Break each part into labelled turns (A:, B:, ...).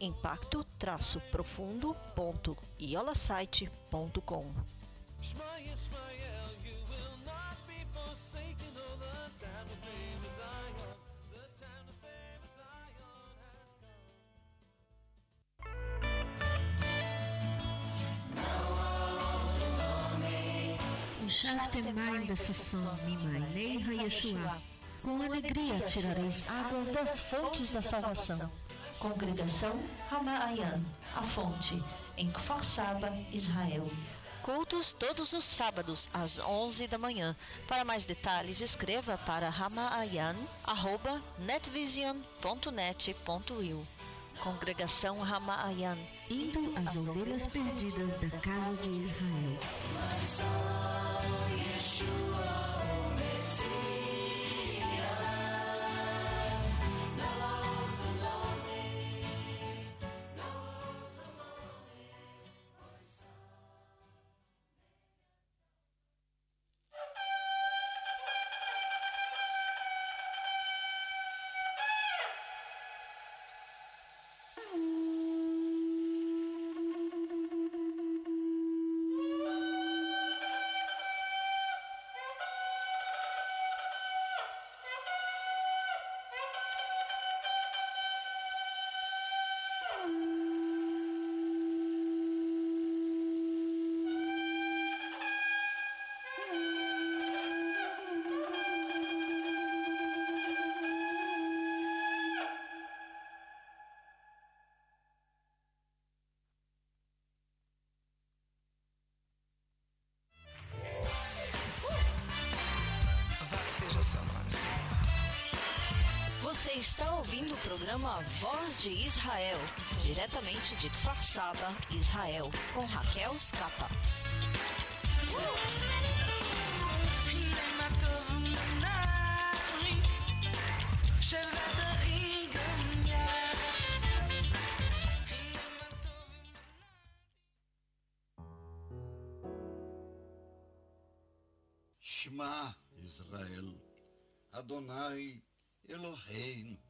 A: impacto-profundo.iolasite.com.
B: Neira Yeshua. Com alegria tirareis águas das fontes da salvação. Congregação Ramaayan, a fonte, em Kfar Saba, Israel.
A: Cultos todos os sábados às 11 da manhã. Para mais detalhes, escreva para ramaayan@netvision.net.il. Congregação Ramaayan,
B: indo às ovelhas perdidas da casa de Israel.
A: Programa Voz de Israel, diretamente de Kfar Saba, Israel, com Raquel Scapa.
C: Shema Israel, Adonai Eloheinu,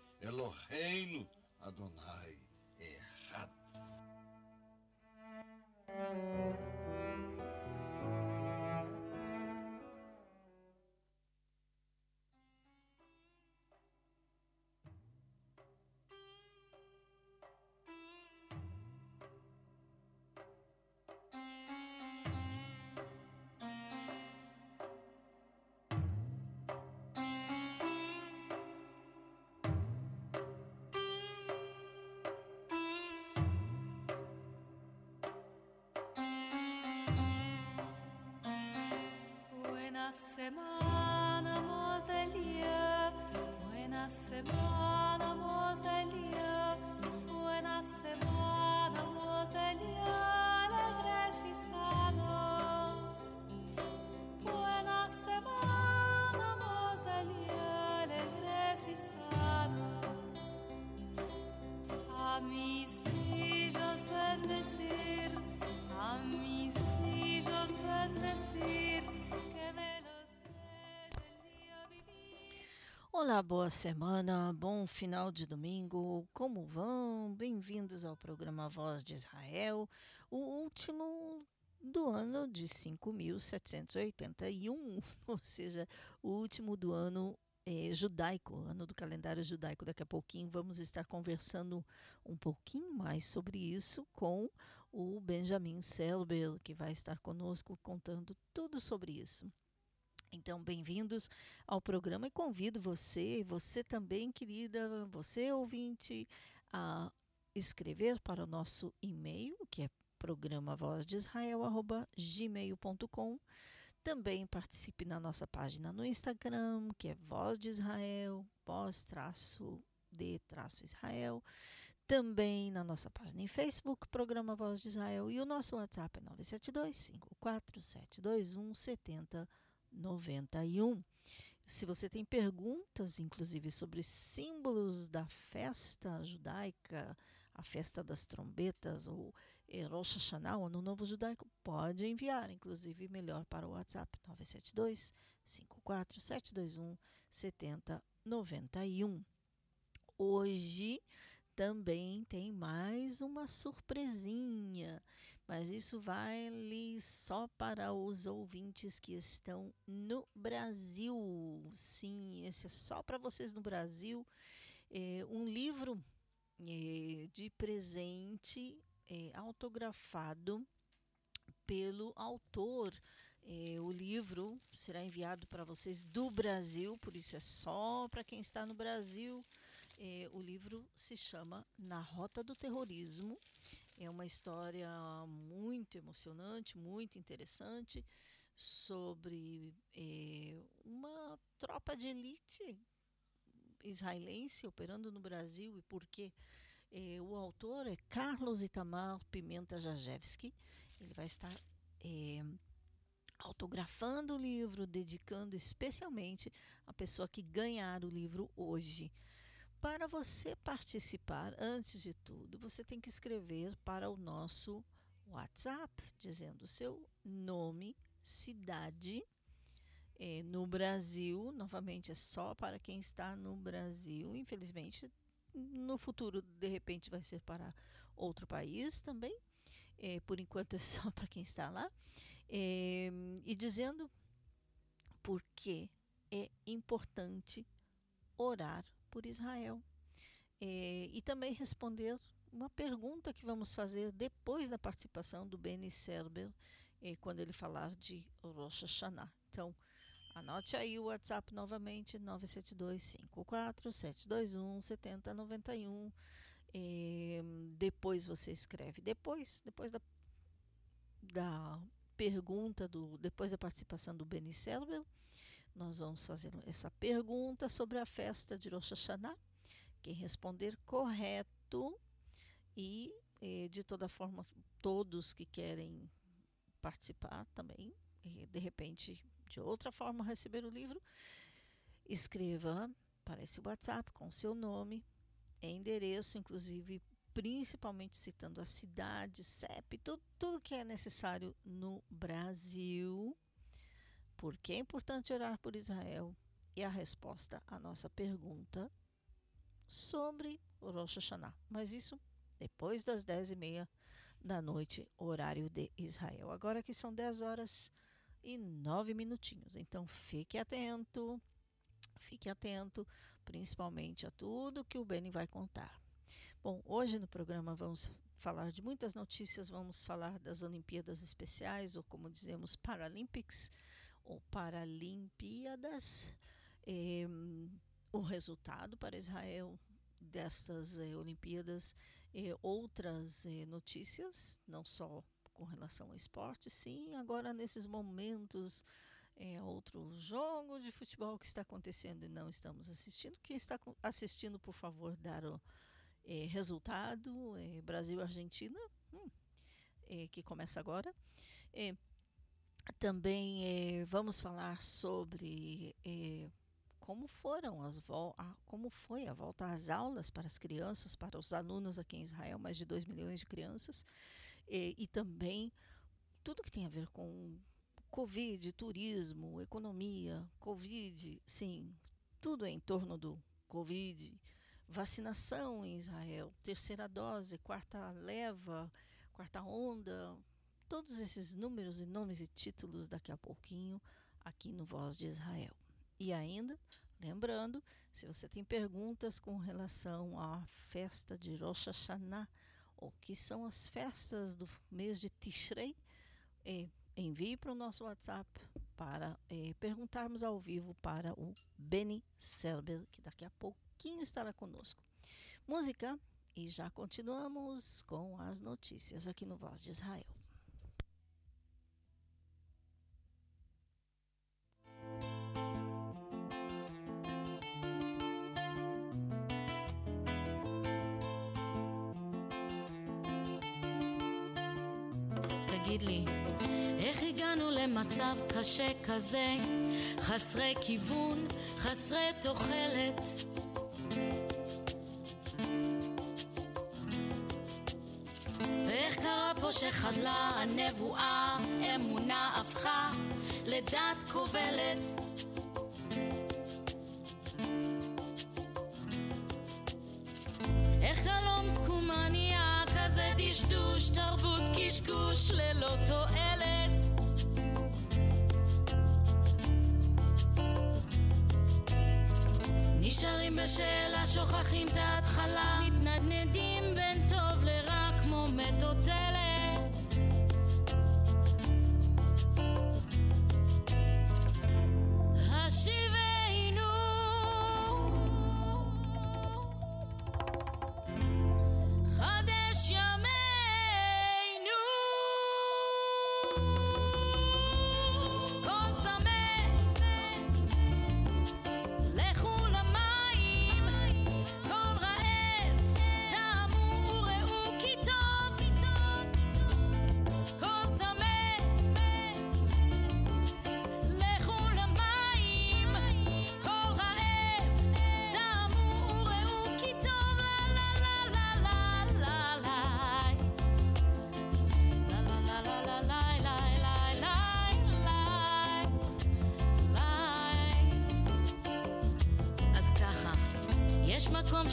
C: Eloheinu, Adonai Echad.
D: Buena semana, mos. Buena semana, mos.
A: Olá, boa semana, bom final de domingo, como vão? Bem-vindos ao programa Voz de Israel, o último do ano de 5.781, ou seja, o último do ano
E: é, judaico, ano do calendário judaico. Daqui a pouquinho vamos estar conversando um pouquinho mais sobre isso com o Benjamin Selber, que vai estar conosco contando tudo sobre isso. Então, bem-vindos ao programa e convido você, você também, querida, você ouvinte, a escrever para o nosso e-mail, que é programa. Também participe na nossa página no Instagram, que é Voz de Israel, voz traço de traço Israel. Também na nossa página em Facebook, Programa Voz de Israel. E o nosso WhatsApp é 972 54721 7091. Se você tem perguntas, inclusive sobre símbolos da festa judaica, a festa das trombetas ou Rosh Hashanah, o Ano Novo Judaico, pode enviar, inclusive melhor para o WhatsApp 972 54 721 7091. Hoje também tem mais uma surpresinha, mas isso vale só para os ouvintes que estão no Brasil. Sim, esse é só para vocês no Brasil. É um livro é, de presente é, autografado pelo autor. É, o livro será enviado para vocês do Brasil, por isso é só para quem está no Brasil. É, o livro se chama Na Rota do Terrorismo. É uma história muito emocionante, muito interessante sobre é, uma tropa de elite israelense operando no Brasil e por quê? Eh, o autor é Carlos Itamar Pimenta Jajewski. Ele vai estar eh, autografando o livro, dedicando especialmente a pessoa que ganhar o livro hoje. Para você participar, antes de tudo, você tem que escrever para o nosso WhatsApp, dizendo o seu nome, cidade, é, no Brasil, novamente é só para quem está no Brasil. Infelizmente, no futuro, de repente, vai ser para outro país também. É, por enquanto é só para quem está lá. É, e dizendo por que é importante orar por Israel. É, e também responder uma pergunta que vamos fazer depois da participação do Beni Serber, é, quando ele falar de Rosh Hashanah. Então, Anote aí o WhatsApp novamente, 972-54-721-7091. É, depois você escreve. Depois, depois da, da pergunta, do, depois da participação do Beni Selbel, nós vamos fazer essa pergunta sobre a festa de Rosh Hashanah. Quem responder correto e, eh, de toda forma, todos que querem participar também, eh, de repente de outra forma receber o livro, escreva para esse WhatsApp com seu nome, endereço, inclusive principalmente citando a cidade, CEP, tudo, tudo que é necessário no Brasil. Porque é importante orar por Israel? E a resposta à nossa pergunta sobre Rosh Hashanah. Mas isso depois das 10 e meia da noite, horário de Israel. Agora que são 10 horas e nove minutinhos. Então fique atento, fique atento, principalmente a tudo que o Beni vai contar. Bom, hoje no programa vamos falar de muitas notícias, vamos falar das Olimpíadas Especiais, ou como dizemos, Paralympics, ou Paralimpíadas, eh, o resultado para Israel destas eh, Olimpíadas, eh, outras eh, notícias, não só com relação ao esporte, sim. Agora, nesses momentos, é outro jogo de futebol que está acontecendo e não estamos assistindo. Quem está assistindo, por favor, dar o é, resultado: é, Brasil-Argentina, hum, é, que começa agora. Também é, vamos falar sobre é, como foram as a, como foi a volta às aulas para as crianças, para os alunos aqui em Israel, mais de 2 milhões de crianças e, e também tudo que tem a ver com Covid, turismo, economia, Covid, sim, tudo em torno do Covid, vacinação em Israel, terceira dose, quarta leva, quarta onda, todos esses números e nomes e títulos daqui a pouquinho aqui no Voz de Israel. E ainda
A: Lembrando, se você tem perguntas com relação à festa de Rosh Hashanah, ou que são as festas do mês de Tishrei, é, envie para o nosso WhatsApp para é, perguntarmos ao vivo para o Benny Selber, que daqui a pouquinho estará conosco. Música e já continuamos com as notícias aqui no Voz de Israel.
F: למצב קשה כזה, חסרי כיוון, חסרי תוחלת? ואיך קרה פה שחדלה הנבואה, אמונה הפכה לדת כובלת? איך חלום תקומה נהיה כזה דשדוש, תרבות קשקוש ללא תועלת? נשארים בשאלה, שוכחים את ההתחלה, מתנדנדים בין טוב לרע כמו מטוטלת.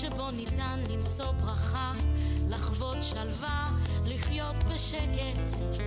F: שבו ניתן למצוא ברכה, לחוות שלווה, לחיות בשקט.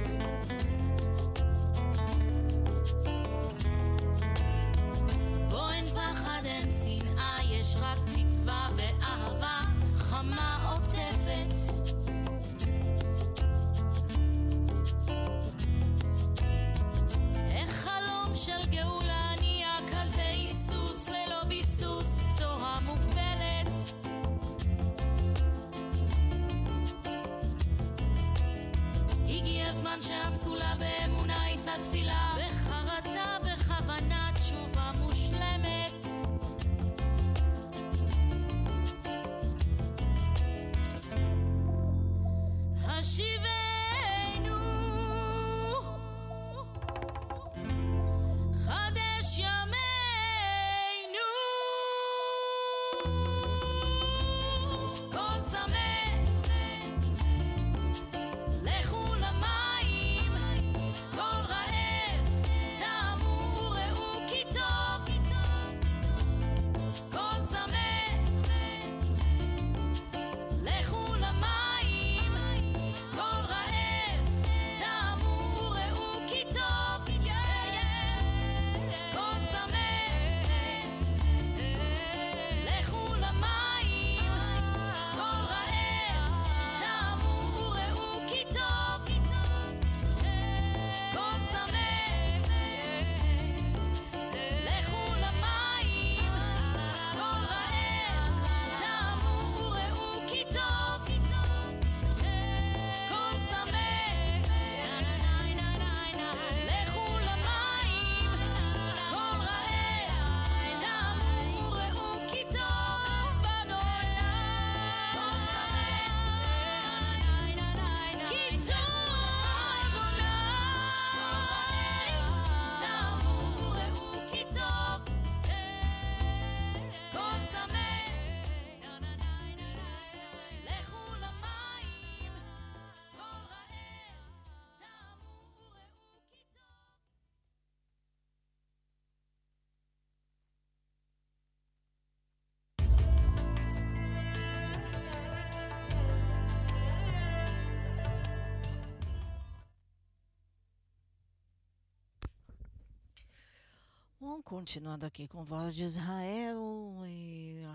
E: Bom, continuando aqui com Voz de Israel,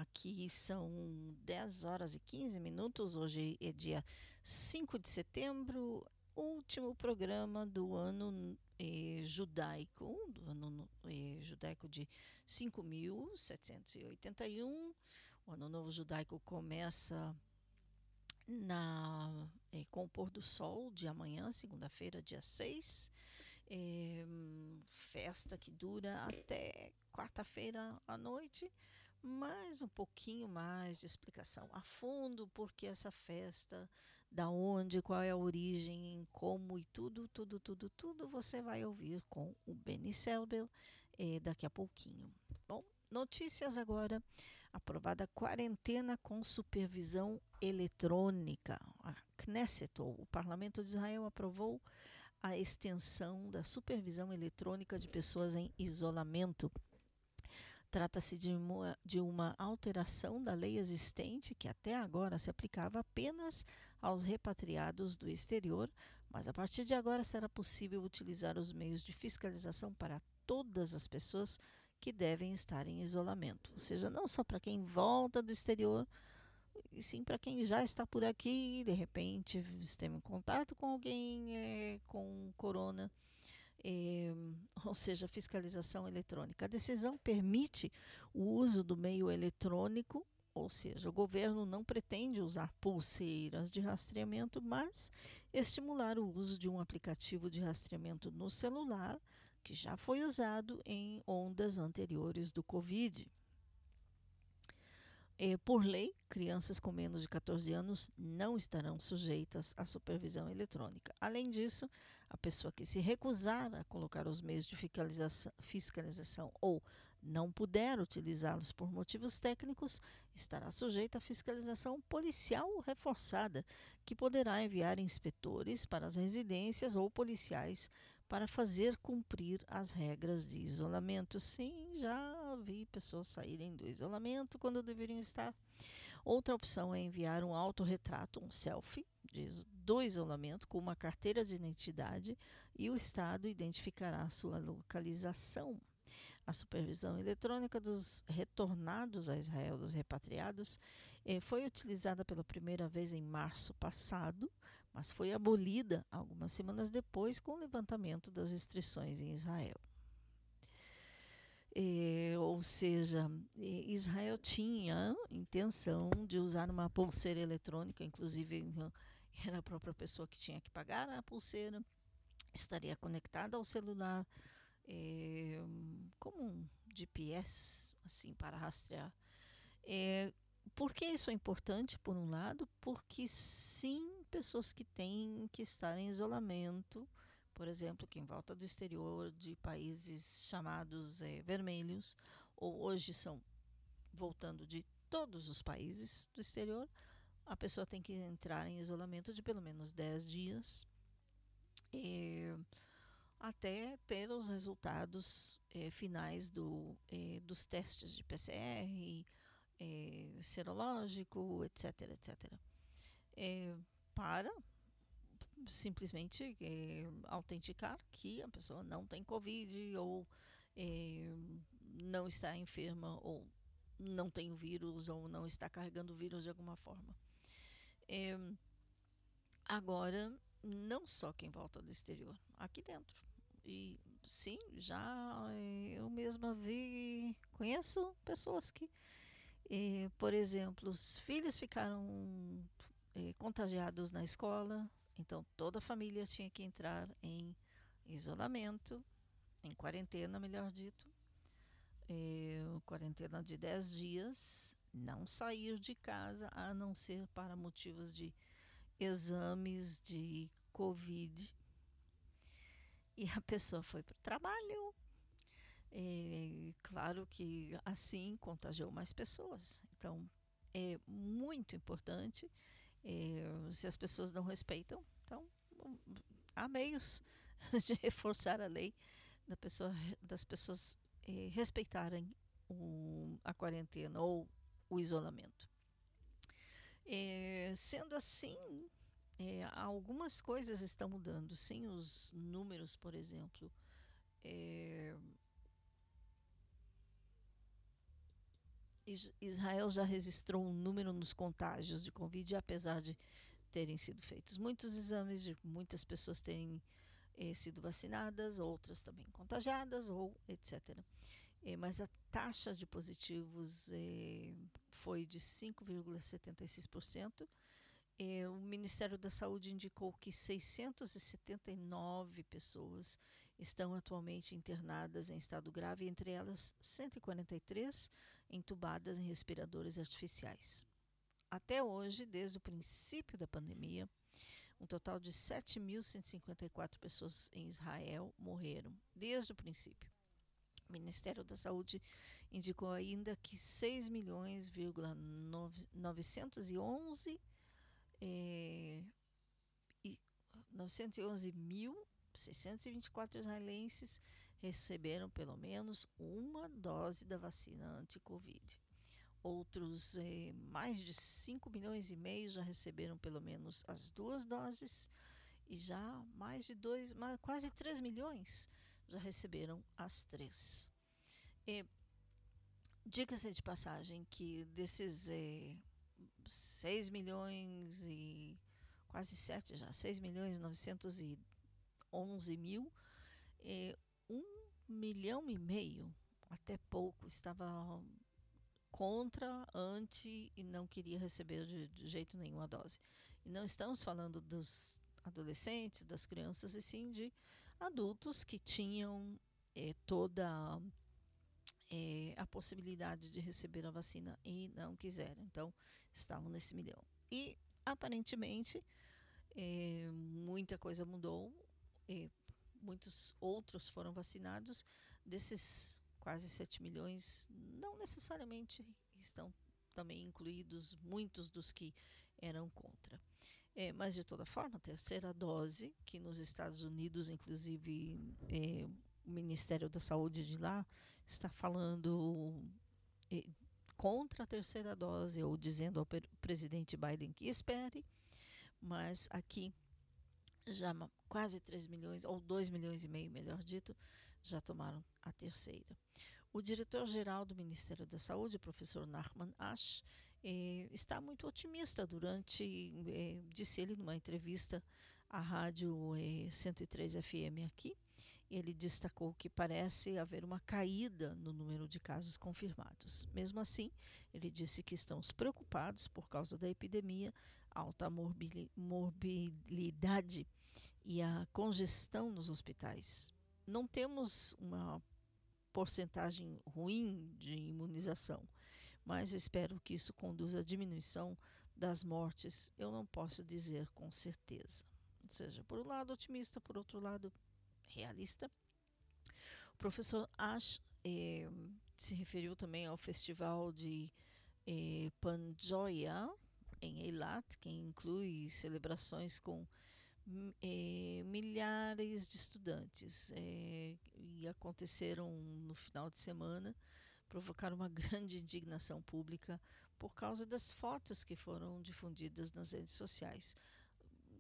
E: aqui são 10 horas e 15 minutos, hoje é dia 5 de setembro, último programa do ano eh, judaico, do ano eh, judaico de 5.781. O ano novo judaico começa na, eh, com o pôr do sol de amanhã, segunda-feira, dia 6 é, festa que dura até quarta-feira à noite, mais um pouquinho mais de explicação a fundo porque essa festa, da onde, qual é a origem, como e tudo, tudo, tudo, tudo você vai ouvir com o Benny Selbel é, daqui a pouquinho. Bom, notícias agora. Aprovada quarentena com supervisão eletrônica. A Knesset, o Parlamento de Israel, aprovou a extensão da supervisão eletrônica de pessoas em isolamento. Trata-se de uma, de uma alteração da lei existente que até agora se aplicava apenas aos repatriados do exterior, mas a partir de agora será possível utilizar os meios de fiscalização para todas as pessoas que devem estar em isolamento, ou seja, não só para quem volta do exterior, e sim para quem já está por aqui, de repente esteve em contato com alguém é, com corona, é, ou seja, fiscalização eletrônica. A decisão permite o uso do meio eletrônico, ou seja, o governo não pretende usar pulseiras de rastreamento, mas estimular o uso de um aplicativo de rastreamento no celular, que já foi usado em ondas anteriores do Covid. É, por lei, crianças com menos de 14 anos não estarão sujeitas à supervisão eletrônica. Além disso, a pessoa que se recusar a colocar os meios de fiscalização, fiscalização ou não puder utilizá-los por motivos técnicos, estará sujeita à fiscalização policial reforçada, que poderá enviar inspetores para as residências ou policiais para fazer cumprir as regras de isolamento. Sim, já vi pessoas saírem do isolamento quando deveriam estar. Outra opção é enviar um autorretrato, um selfie, do isolamento com uma carteira de identidade e o Estado identificará a sua localização. A supervisão eletrônica dos retornados a Israel, dos repatriados, eh, foi utilizada pela primeira vez em março passado mas foi abolida algumas semanas depois com o levantamento das restrições em Israel. É, ou seja, Israel tinha intenção de usar uma pulseira eletrônica, inclusive era a própria pessoa que tinha que pagar a pulseira, estaria conectada ao celular, é, como um GPS, assim, para rastrear. É, por que isso é importante, por um lado? Porque sim, pessoas que têm que estar em isolamento, por exemplo, quem volta do exterior de países chamados é, vermelhos, ou hoje são voltando de todos os países do exterior, a pessoa tem que entrar em isolamento de pelo menos 10 dias é, até ter os resultados é, finais do, dos testes de PCR, serológico, etc, etc. Para simplesmente é, autenticar que a pessoa não tem Covid ou é, não está enferma ou não tem o vírus ou não está carregando o vírus de alguma forma. É, agora, não só quem volta do exterior, aqui dentro. E sim, já eu mesma vi, conheço pessoas que por exemplo, os filhos ficaram contagiados na escola, então toda a família tinha que entrar em isolamento, em quarentena, melhor dito, quarentena de 10 dias, não sair de casa a não ser para motivos de exames de Covid. E a pessoa foi para o trabalho, claro que assim contagiou mais pessoas. Então, é muito importante. Se as pessoas não respeitam, então há meios de reforçar a lei da pessoa, das pessoas é, respeitarem o, a quarentena ou o isolamento. É, sendo assim, é, algumas coisas estão mudando. Sim, os números, por exemplo, Israel já registrou um número nos contágios de Covid, apesar de terem sido feitos muitos exames, de muitas pessoas terem eh, sido vacinadas, outras também contagiadas, ou etc. Eh, mas a taxa de positivos eh, foi de 5,76%. Eh, o Ministério da Saúde indicou que 679 pessoas estão atualmente internadas em estado grave, entre elas 143 entubadas em respiradores artificiais. Até hoje, desde o princípio da pandemia, um total de 7.154 pessoas em Israel morreram, desde o princípio. O Ministério da Saúde indicou ainda que 6 milhões, 911 é, e 911 mil 624 israelenses receberam pelo menos uma dose da vacina anti-Covid. Outros, eh, mais de 5 milhões e meio já receberam pelo menos as duas doses e já mais de dois, quase 3 milhões já receberam as três. Diga-se de passagem que desses eh, 6 milhões e quase 7 já, 6 milhões e 911 mil, eh, 1 milhão e meio, até pouco, estava contra, anti e não queria receber de, de jeito nenhum a dose. E não estamos falando dos adolescentes, das crianças, e sim de adultos que tinham eh, toda eh, a possibilidade de receber a vacina e não quiseram. Então, estavam nesse milhão. E, aparentemente, eh, muita coisa mudou, muitos outros foram vacinados. Desses quase 7 milhões, não necessariamente estão também incluídos muitos dos que eram contra. É, mas, de toda forma, a terceira dose, que nos Estados Unidos, inclusive, é, o Ministério da Saúde de lá está falando é, contra a terceira dose, ou dizendo ao presidente Biden que espere, mas aqui já quase 3 milhões, ou 2 milhões e meio, melhor dito, já tomaram a terceira. O diretor-geral do Ministério da Saúde, professor Nachman Ash, eh, está muito otimista durante, eh, disse ele numa entrevista à rádio eh, 103 FM aqui, ele destacou que parece haver uma caída no número de casos confirmados. Mesmo assim, ele disse que estamos preocupados por causa da epidemia, alta morbilidade e a congestão nos hospitais. Não temos uma porcentagem ruim de imunização, mas espero que isso conduza à diminuição das mortes. Eu não posso dizer com certeza. Ou seja, por um lado otimista, por outro lado realista. O professor Ash eh, se referiu também ao festival de eh, Panjoya em Eilat, que inclui celebrações com é, milhares de estudantes é, e aconteceram no final de semana, provocaram uma grande indignação pública por causa das fotos que foram difundidas nas redes sociais.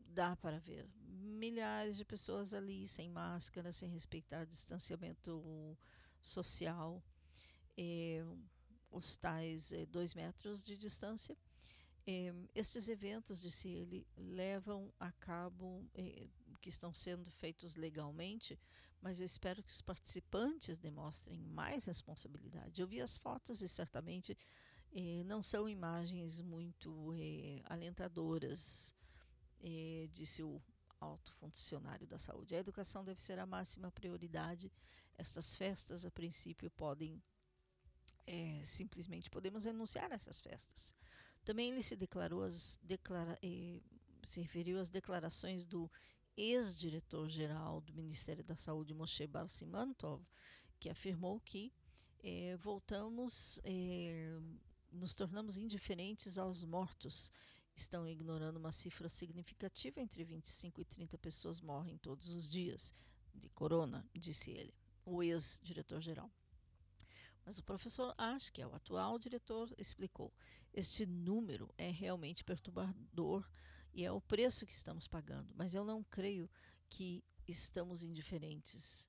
E: Dá para ver milhares de pessoas ali sem máscara, sem respeitar distanciamento social, é, os tais dois metros de distância eh, estes eventos, disse ele, levam a cabo, eh, que estão sendo feitos legalmente, mas eu espero que os participantes demonstrem mais responsabilidade. Eu vi as fotos e certamente eh, não são imagens muito eh, alentadoras, eh, disse o alto funcionário da saúde. A educação deve ser a máxima prioridade. Estas festas, a princípio, podem é, simplesmente podemos renunciar a essas festas. Também ele se declarou as declara, eh, se referiu às declarações do ex-diretor-geral do Ministério da Saúde, Moshe Barsimantov, que afirmou que eh, voltamos, eh, nos tornamos indiferentes aos mortos. Estão ignorando uma cifra significativa, entre 25 e 30 pessoas morrem todos os dias de corona, disse ele, o ex-diretor-geral. Mas o professor Ash, que é o atual diretor, explicou: este número é realmente perturbador e é o preço que estamos pagando, mas eu não creio que estamos indiferentes.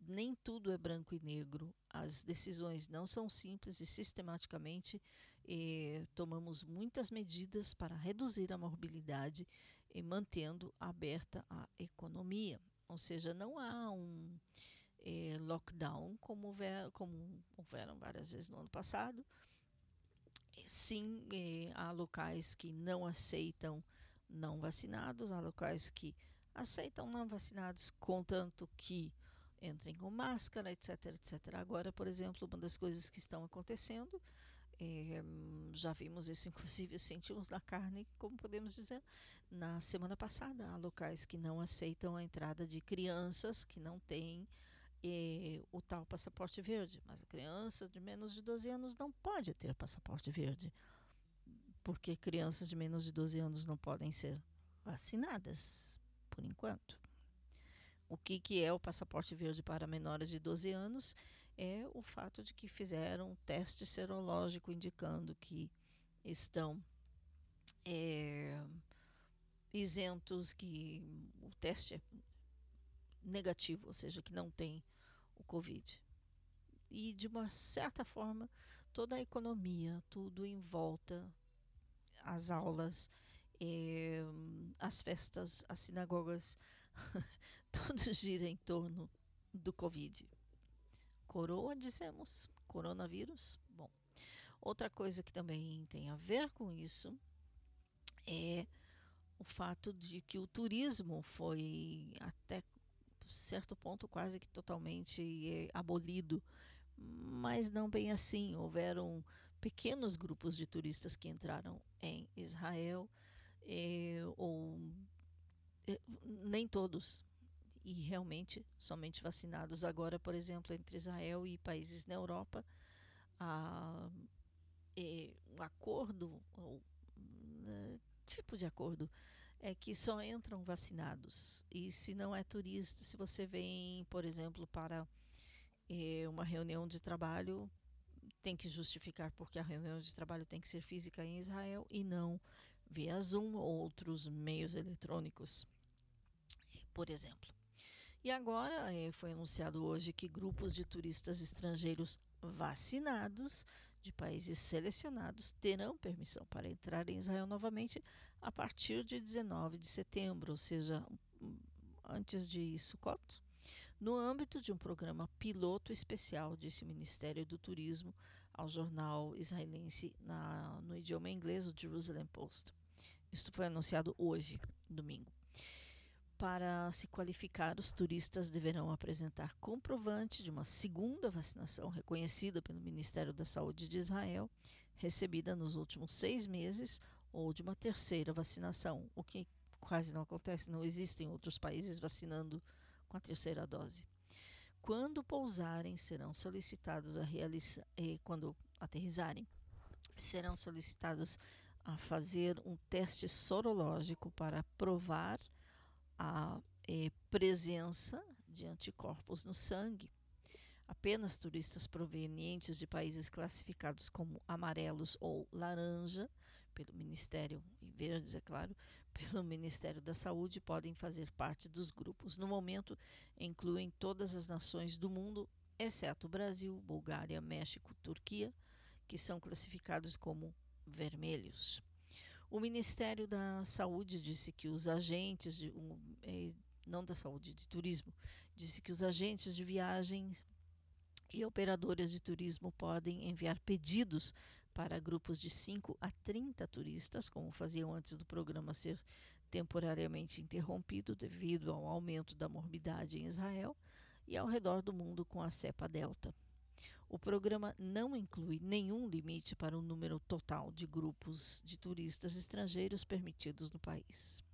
E: nem tudo é branco e negro. As decisões não são simples e sistematicamente eh, tomamos muitas medidas para reduzir a mobilidade e mantendo aberta a economia. Ou seja, não há um eh, lockdown como, houver, como houveram várias vezes no ano passado. Sim, eh, há locais que não aceitam não vacinados, há locais que aceitam não vacinados, contanto que entrem com máscara, etc, etc. Agora, por exemplo, uma das coisas que estão acontecendo, é, já vimos isso, inclusive sentimos na carne, como podemos dizer, na semana passada. Há locais que não aceitam a entrada de crianças que não têm é, o tal passaporte verde, mas a criança de menos de 12 anos não pode ter passaporte verde, porque crianças de menos de 12 anos não podem ser vacinadas, por enquanto. O que, que é o passaporte verde para menores de 12 anos? É o fato de que fizeram um teste serológico indicando que estão é, isentos, que o teste é negativo, ou seja, que não tem o Covid. E de uma certa forma, toda a economia, tudo em volta, as aulas, eh, as festas, as sinagogas, tudo gira em torno do Covid. Coroa, dissemos, coronavírus. Bom, outra coisa que também tem a ver com isso é o fato de que o turismo foi até certo ponto quase que totalmente eh, abolido, mas não bem assim. Houveram pequenos grupos de turistas que entraram em Israel, eh, ou eh, nem todos, e realmente somente vacinados. Agora, por exemplo, entre Israel e países na Europa, a, um acordo, ou, né, tipo de acordo, é que só entram vacinados. E se não é turista, se você vem, por exemplo, para eh, uma reunião de trabalho, tem que justificar porque a reunião de trabalho tem que ser física em Israel e não via Zoom ou outros meios eletrônicos, por exemplo. E agora eh, foi anunciado hoje que grupos de turistas estrangeiros vacinados de países selecionados terão permissão para entrar em Israel novamente a partir de 19 de setembro, ou seja, antes de Sukkot, no âmbito de um programa piloto especial, disse o Ministério do Turismo ao jornal israelense na, no idioma inglês, o Jerusalem Post. Isto foi anunciado hoje, domingo. Para se qualificar, os turistas deverão apresentar comprovante de uma segunda vacinação reconhecida pelo Ministério da Saúde de Israel, recebida nos últimos seis meses, ou de uma terceira vacinação, o que quase não acontece, não existem outros países vacinando com a terceira dose. Quando pousarem, serão solicitados a realizar, eh, quando aterrizarem, serão solicitados a fazer um teste sorológico para provar a eh, presença de anticorpos no sangue. Apenas turistas provenientes de países classificados como amarelos ou laranja, pelo Ministério, e verdes, é claro, pelo Ministério da Saúde, podem fazer parte dos grupos. No momento, incluem todas as nações do mundo, exceto Brasil, Bulgária, México, Turquia, que são classificados como vermelhos. O Ministério da Saúde disse que os agentes, de, um, é, não da saúde, de turismo, disse que os agentes de viagem e operadoras de turismo podem enviar pedidos para grupos de 5 a 30 turistas, como faziam antes do programa ser temporariamente interrompido devido ao aumento da morbidade em Israel e ao redor do mundo com a cepa delta. O programa não inclui nenhum limite para o número total de grupos de turistas estrangeiros permitidos no país.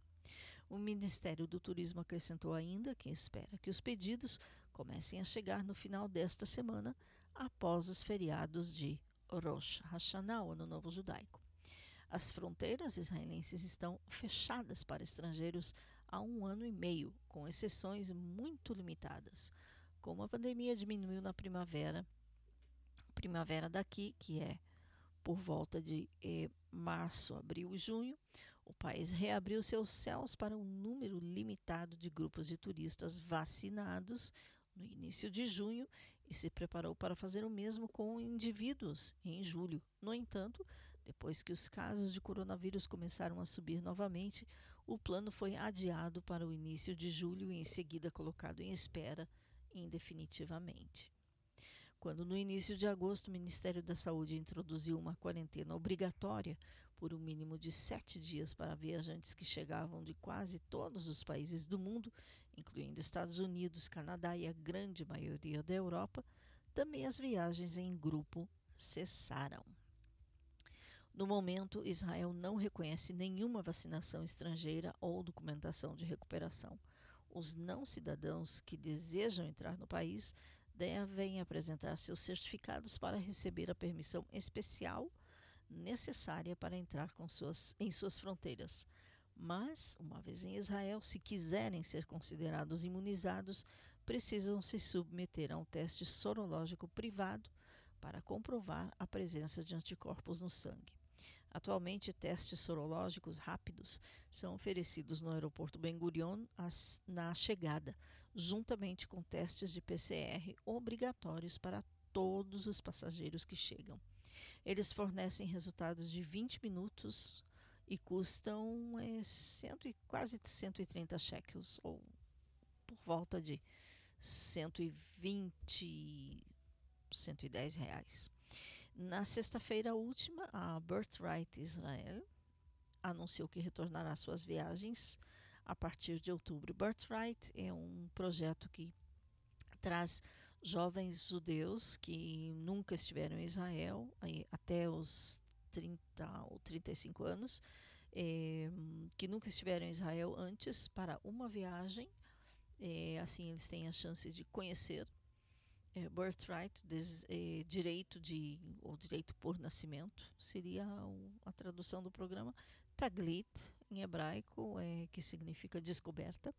E: O Ministério do Turismo acrescentou ainda que espera que os pedidos comecem a chegar no final desta semana, após os feriados de Rosh Hashanah, o Ano Novo Judaico. As fronteiras israelenses estão fechadas para estrangeiros há um ano e meio, com exceções muito limitadas. Como a pandemia diminuiu na primavera, primavera daqui, que é por volta de eh, março, abril e junho, o país reabriu seus céus para um número limitado de grupos de turistas vacinados no início de junho e se preparou para fazer o mesmo com indivíduos em julho. No entanto, depois que os casos de coronavírus começaram a subir novamente, o plano foi adiado para o início de julho e em seguida colocado em espera indefinitivamente. Quando no início de agosto o Ministério da Saúde introduziu uma quarentena obrigatória por um mínimo de sete dias para viajantes que chegavam de quase todos os países do mundo, incluindo Estados Unidos, Canadá e a grande maioria da Europa, também as viagens em grupo cessaram. No momento, Israel não reconhece nenhuma vacinação estrangeira ou documentação de recuperação. Os não cidadãos que desejam entrar no país devem apresentar seus certificados para receber a permissão especial necessária para entrar suas, em suas fronteiras. Mas, uma vez em Israel, se quiserem ser considerados imunizados, precisam se submeter a um teste sorológico privado para comprovar a presença de anticorpos no sangue. Atualmente, testes sorológicos rápidos são oferecidos no aeroporto Ben Gurion na chegada, juntamente com testes de PCR obrigatórios para todos os passageiros que chegam. Eles fornecem resultados de 20 minutos e custam é, cento, quase 130 shekels, ou por volta de 120, 110 reais. Na sexta-feira última, a Birthright Israel anunciou que retornará suas viagens a partir de outubro. Birthright é um projeto que traz jovens judeus que nunca estiveram em Israel, até os 30 ou 35 anos, é, que nunca estiveram em Israel antes, para uma viagem. É, assim, eles têm a chance de conhecer é, birthright, des, direito de ou direito por nascimento, seria a tradução do programa. Taglit, em hebraico, é, que significa descoberta.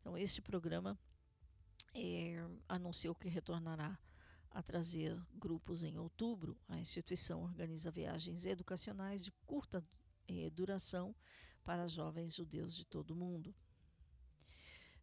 E: Então, este programa anunciou que retornará a trazer grupos em outubro. A instituição organiza viagens educacionais de curta é, duração para jovens judeus de todo o mundo.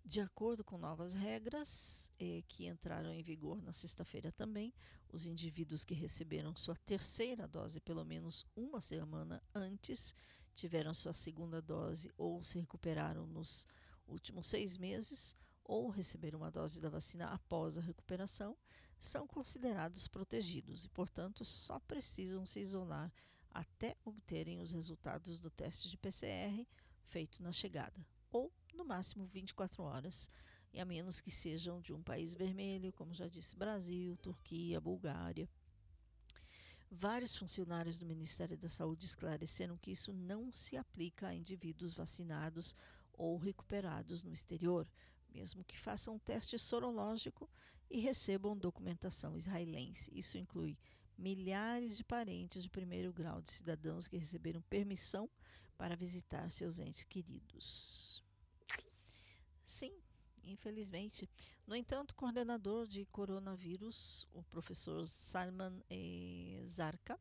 E: De acordo com novas regras eh, que entraram em vigor na sexta-feira também, os indivíduos que receberam sua terceira dose pelo menos uma semana antes, tiveram sua segunda dose ou se recuperaram nos últimos seis meses, ou receberam uma dose da vacina após a recuperação, são considerados protegidos e, portanto, só precisam se isolar até obterem os resultados do teste de PCR feito na chegada, ou no máximo 24 horas, e a menos que sejam de um país vermelho, como já disse, Brasil, Turquia, Bulgária. Vários funcionários do Ministério da Saúde esclareceram que isso não se aplica a indivíduos vacinados ou recuperados no exterior, mesmo que façam um teste sorológico e recebam documentação israelense. Isso inclui milhares de parentes de primeiro grau de cidadãos que receberam permissão para visitar seus entes queridos. Sim, infelizmente. No entanto, o coordenador de coronavírus, o professor Salman eh, Zarka,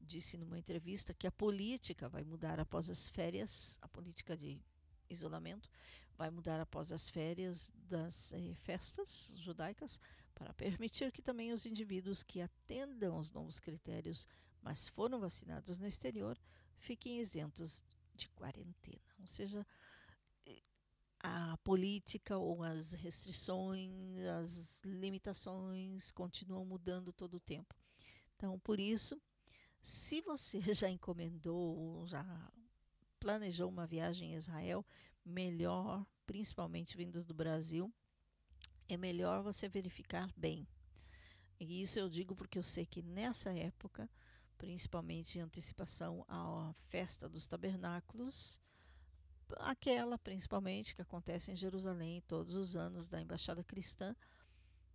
E: disse numa entrevista que a política vai mudar após as férias, a política de isolamento vai mudar após as férias das eh, festas judaicas para permitir que também os indivíduos que atendam aos novos critérios, mas foram vacinados no exterior, fiquem isentos de quarentena. Ou seja, a política ou as restrições, as limitações continuam mudando todo o tempo. Então, por isso, se você já encomendou, já planejou uma viagem a Israel, melhor, principalmente vindos do Brasil, é melhor você verificar bem. E isso eu digo porque eu sei que nessa época, principalmente em antecipação à festa dos tabernáculos, aquela principalmente que acontece em Jerusalém todos os anos da embaixada cristã,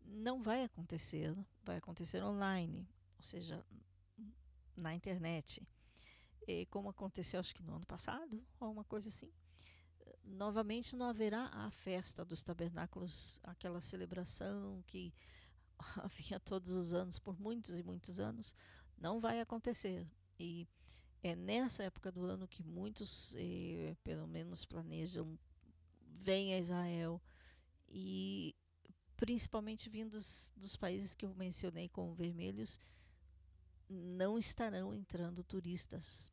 E: não vai acontecer, vai acontecer online, ou seja, na internet. E como aconteceu acho que no ano passado, ou uma coisa assim. Novamente não haverá a festa dos tabernáculos, aquela celebração que havia todos os anos por muitos e muitos anos, não vai acontecer. E é nessa época do ano que muitos, eh, pelo menos, planejam vêm a Israel e principalmente vindos dos países que eu mencionei como vermelhos, não estarão entrando turistas.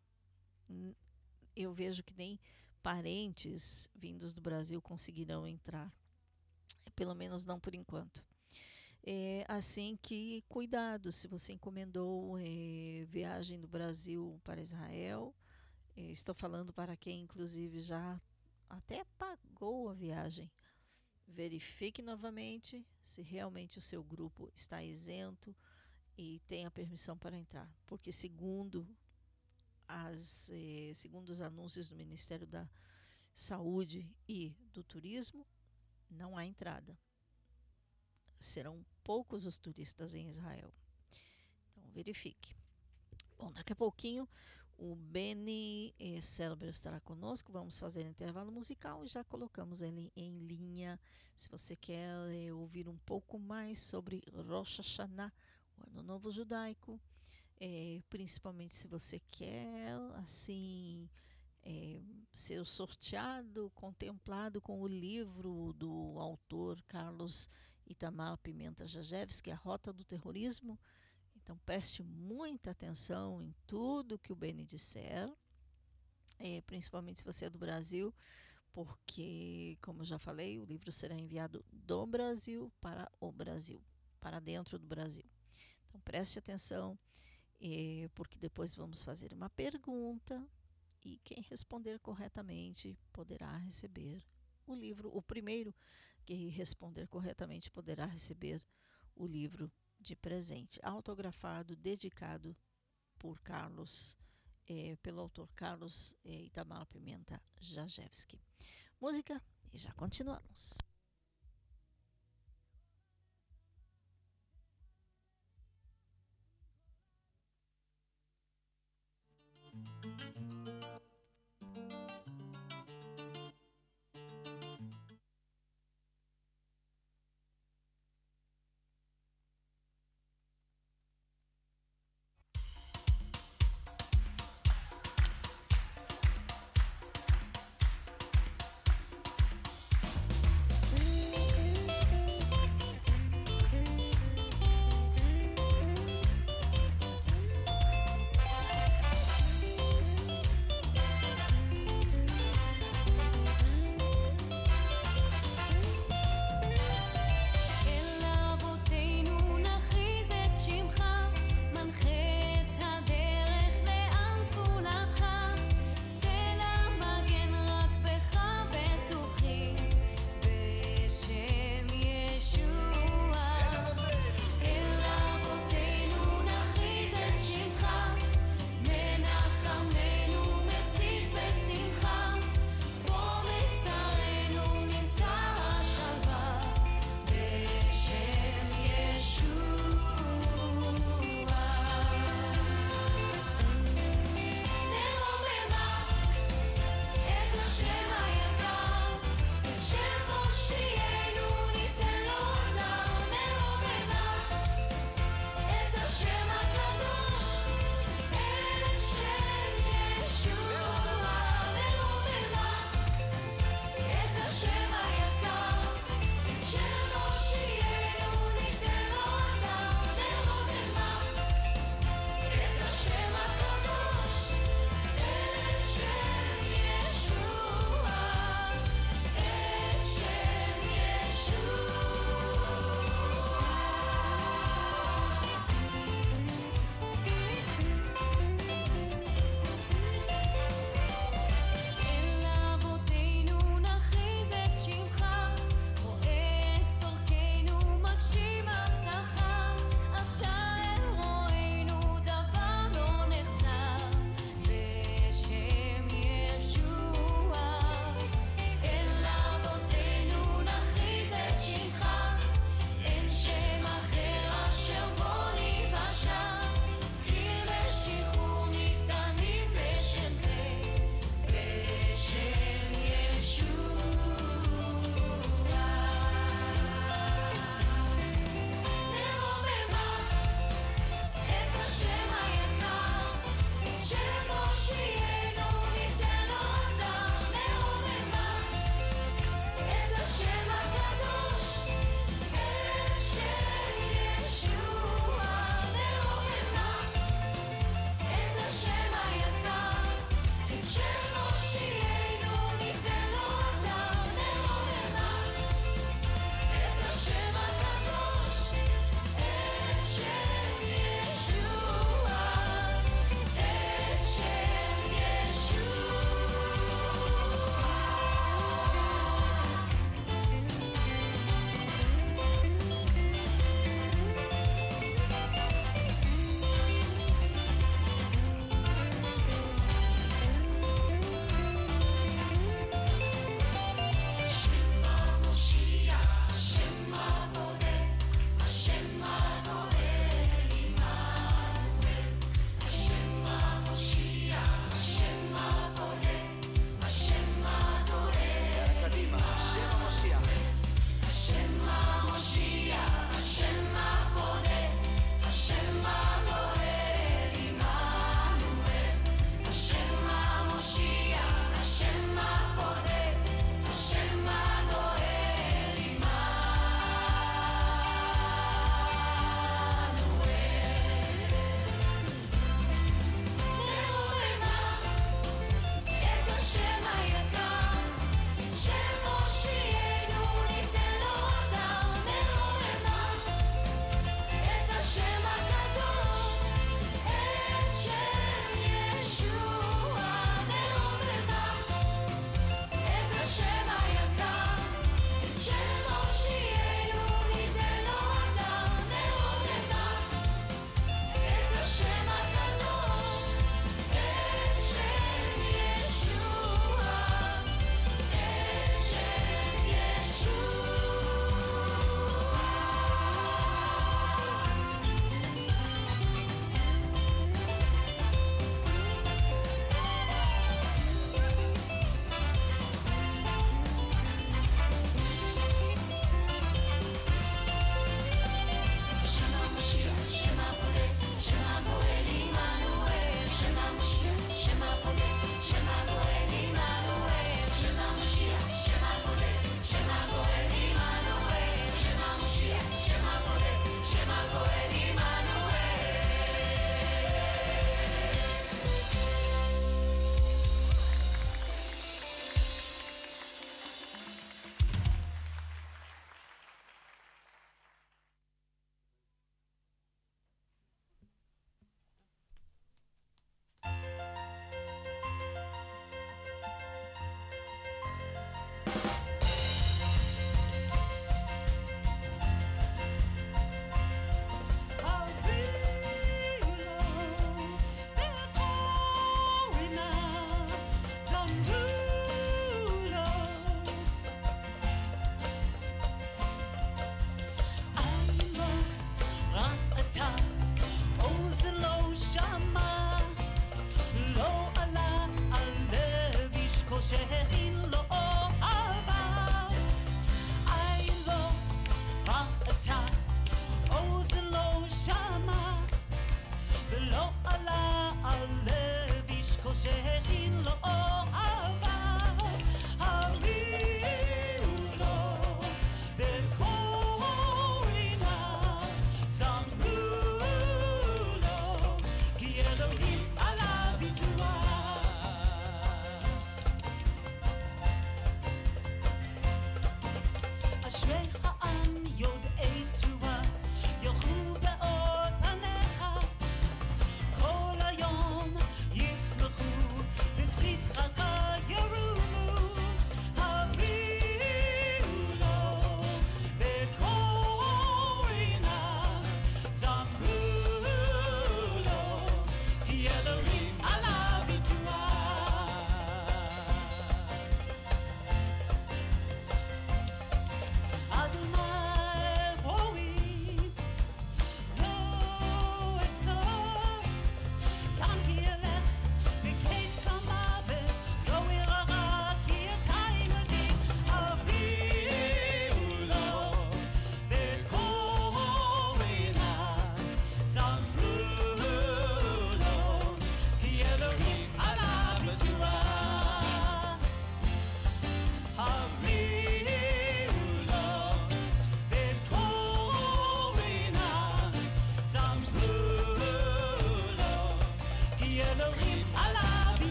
E: Eu vejo que nem parentes vindos do Brasil conseguirão entrar, pelo menos não por enquanto. É, assim que cuidado, se você encomendou é, viagem do Brasil para Israel, é, estou falando para quem inclusive já até pagou a viagem. Verifique novamente se realmente o seu grupo está isento e tem a permissão para entrar, porque segundo as eh, segundo os anúncios do Ministério da Saúde e do Turismo, não há entrada serão poucos os turistas em Israel. Então verifique. Bom, daqui a pouquinho o Beni eh, Célebre estará conosco. Vamos fazer intervalo musical e já colocamos ele em linha. Se você quer eh, ouvir um pouco mais sobre Rosh Hashanah, o Ano Novo Judaico, eh, principalmente se você quer assim é, ser sorteado, contemplado com o livro do autor Carlos Itamar Pimenta Jajevski, A Rota do Terrorismo. Então preste muita atenção em tudo que o Beni disser, é, principalmente se você é do Brasil, porque, como já falei, o livro será enviado do Brasil para o Brasil, para dentro do Brasil. Então preste atenção, é, porque depois vamos fazer uma pergunta e quem responder corretamente poderá receber o livro, o primeiro que responder corretamente poderá receber o livro de presente, autografado, dedicado por Carlos, é, pelo autor Carlos é, Itamar Pimenta Jajewski. Música e já continuamos.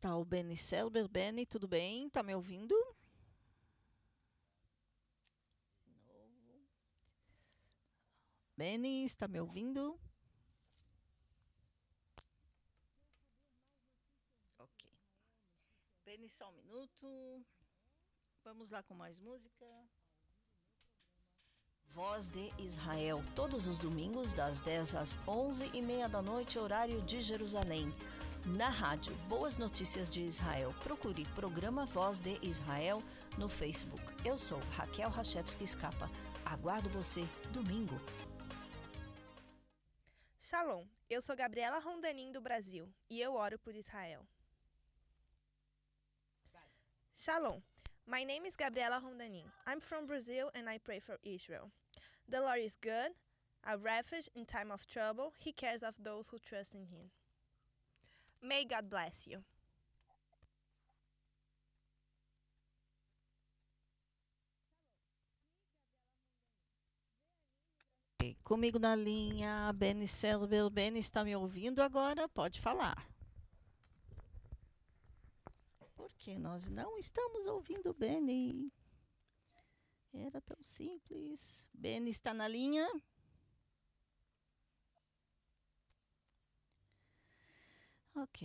E: Está o Benny Selber. Benny, tudo bem? Tá me ouvindo? Benny, está me ouvindo? Ok. Benny, só um minuto. Vamos lá com mais música.
A: Voz de Israel, todos os domingos, das 10 às 11 e meia da noite, horário de Jerusalém. Na rádio Boas Notícias de Israel, procure Programa Voz de Israel no Facebook. Eu sou Raquel Rachevski Escapa. Aguardo você domingo.
G: Shalom, eu sou Gabriela Rondanin do Brasil e eu oro por Israel. Shalom, my name is Gabriela Rondanin. I'm from Brazil and I pray for Israel. The Lord is good, a refuge in time of trouble. He cares of those who trust in Him. May God bless you.
E: Comigo na linha, Benny Selbel. Benny está me ouvindo agora? Pode falar. Porque nós não estamos ouvindo Benny. Era tão simples. Ben está na linha? Ok.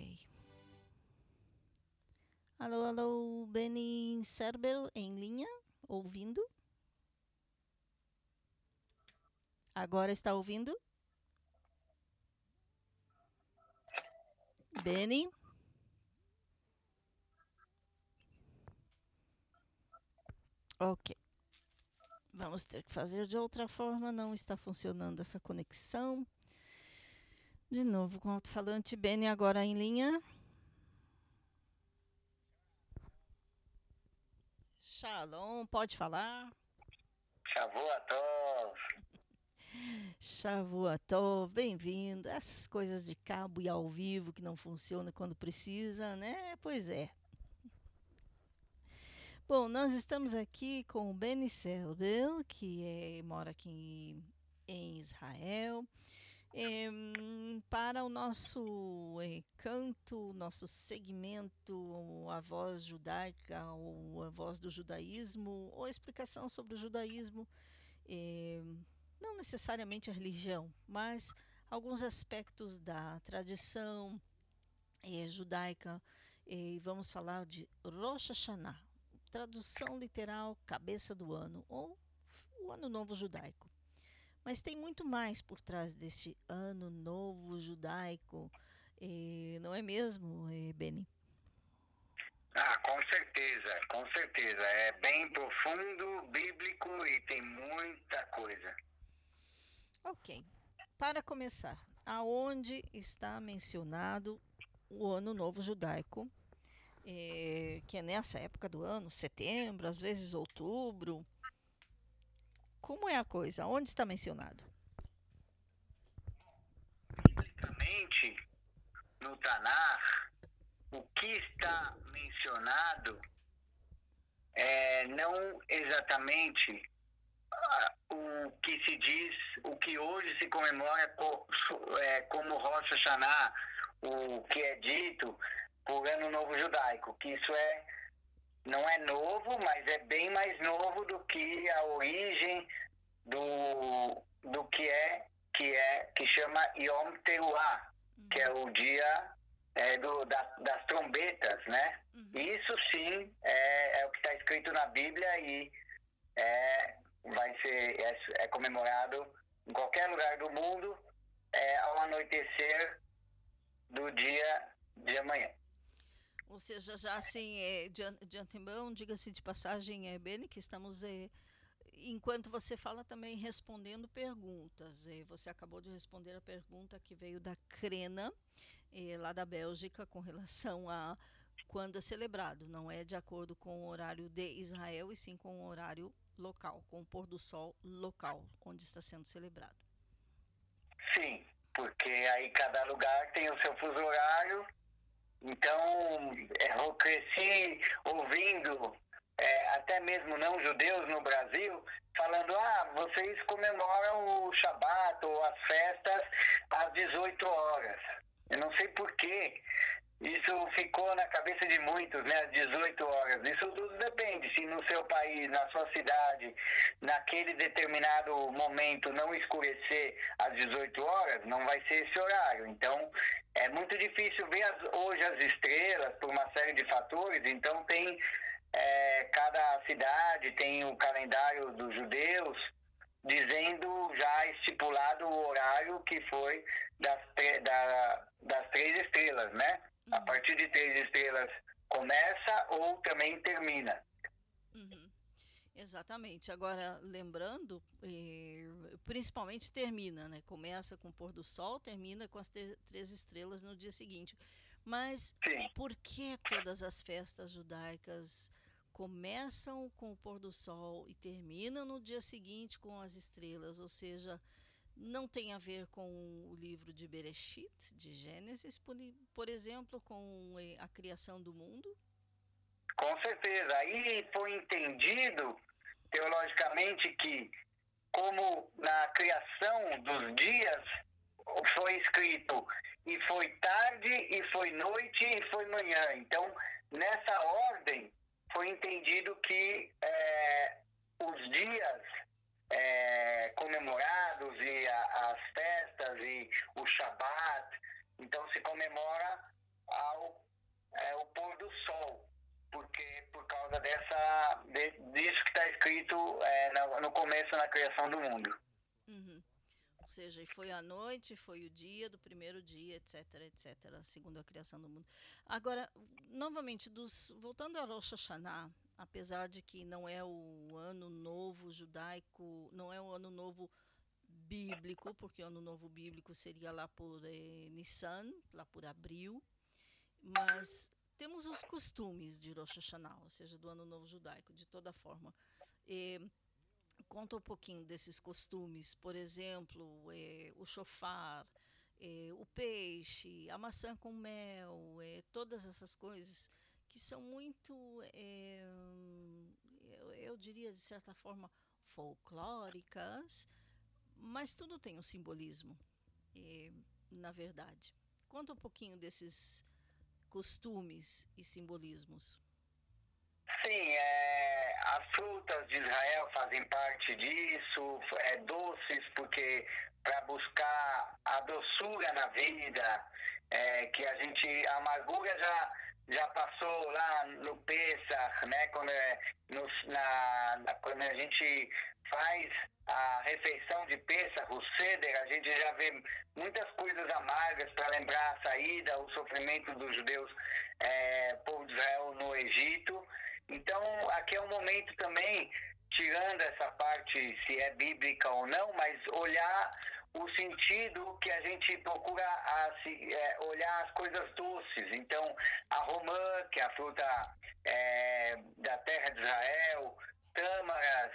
E: Alô, alô, Benny Serber em linha? Ouvindo? Agora está ouvindo? Benny? Ok. Vamos ter que fazer de outra forma, não está funcionando essa conexão. De novo com o alto-falante Beni agora em linha. Shalom, pode falar?
H: Shavuatov.
E: Shavuatov, bem-vindo. Essas coisas de cabo e ao vivo que não funcionam quando precisa, né? Pois é. Bom, nós estamos aqui com o Benny Selbel, que é, mora aqui em Israel, é, para o nosso é, canto, nosso segmento, a voz judaica, ou a voz do judaísmo, ou explicação sobre o judaísmo, não necessariamente a religião, mas alguns aspectos da tradição judaica. E vamos falar de Rosh Hashanah, tradução literal cabeça do ano ou o ano novo judaico. Mas tem muito mais por trás deste ano novo judaico, eh, não é mesmo, eh, Beni?
H: Ah, com certeza, com certeza. É bem profundo, bíblico e tem muita coisa.
E: Ok. Para começar, aonde está mencionado o ano novo judaico é, que é nessa época do ano, setembro, às vezes outubro. Como é a coisa? Onde está mencionado?
H: Biblicamente, no Tanar, o que está mencionado é não exatamente o que se diz, o que hoje se comemora é, como Rosh Hashanah, o que é dito por Ano Novo Judaico, que isso é não é novo, mas é bem mais novo do que a origem do, do que é que é que chama Yom Teruah, uhum. que é o dia é, do, da, das trombetas, né? Uhum. Isso sim é, é o que está escrito na Bíblia e é, vai ser é, é, comemorado em qualquer lugar do mundo é, ao anoitecer do dia de amanhã.
E: Ou seja, já assim, é, de, de antemão, diga-se de passagem, é, Beni, que estamos, é, enquanto você fala, também respondendo perguntas. É, você acabou de responder a pergunta que veio da Crena, é, lá da Bélgica, com relação a quando é celebrado. Não é de acordo com o horário de Israel, e sim com o horário local, com o pôr do sol local, onde está sendo celebrado.
H: Sim, porque aí cada lugar tem o seu fuso horário então, é, eu cresci ouvindo é, até mesmo não judeus no Brasil falando: ah, vocês comemoram o Shabat ou as festas às 18 horas. Eu não sei porquê. Isso ficou na cabeça de muitos, né? Às 18 horas. Isso tudo depende. Se no seu país, na sua cidade, naquele determinado momento não escurecer às 18 horas, não vai ser esse horário. Então, é muito difícil ver as, hoje as estrelas por uma série de fatores. Então, tem é, cada cidade tem o calendário dos judeus dizendo já estipulado o horário que foi das, da, das três estrelas, né? A uhum. partir de três estrelas começa ou também termina.
E: Uhum. Exatamente. Agora, lembrando, eh, principalmente termina, né? Começa com o pôr do sol, termina com as três estrelas no dia seguinte. Mas Sim. por que todas as festas judaicas começam com o pôr do sol e terminam no dia seguinte com as estrelas? Ou seja, não tem a ver com o livro de Bereshit, de Gênesis, por, por exemplo, com a criação do mundo?
H: Com certeza. Aí foi entendido teologicamente que, como na criação dos dias foi escrito e foi tarde, e foi noite, e foi manhã. Então, nessa ordem, foi entendido que é, os dias é, comemorados e a, as festas e o Shabat. Então se comemora ao, é, o pôr do sol, porque por causa dessa de, disso que está escrito é, no, no, começo na criação do mundo.
E: Uhum. Ou seja, foi a noite, foi o dia do primeiro dia, etc, etc, segundo a criação do mundo. Agora, novamente, dos, voltando a Rosh Hashanah, apesar de que não é o ano novo judaico, não é o ano novo bíblico, porque o ano novo bíblico seria lá por eh, Nissan, lá por abril, mas temos os costumes de Rosh Hashanah, ou seja, do ano novo judaico, de toda forma. Conta um pouquinho desses costumes, por exemplo, eh, o chofar, eh, o peixe, a maçã com mel, eh, todas essas coisas que são muito, é, eu, eu diria de certa forma, folclóricas, mas tudo tem um simbolismo, é, na verdade. Conta um pouquinho desses costumes e simbolismos.
H: Sim, é, as frutas de Israel fazem parte disso, é, doces, porque para buscar a doçura na vida, é, que a gente, a amargura já já passou lá no Pesach, né? Quando, é, na, na, quando a gente faz a refeição de Pesach, o Seder, a gente já vê muitas coisas amargas para lembrar a saída, o sofrimento dos judeus, é, povo de Israel no Egito. Então, aqui é um momento também, tirando essa parte se é bíblica ou não, mas olhar o sentido que a gente procura a, é, olhar as coisas doces. Então, a romã, que é a fruta é, da terra de Israel, tâmaras,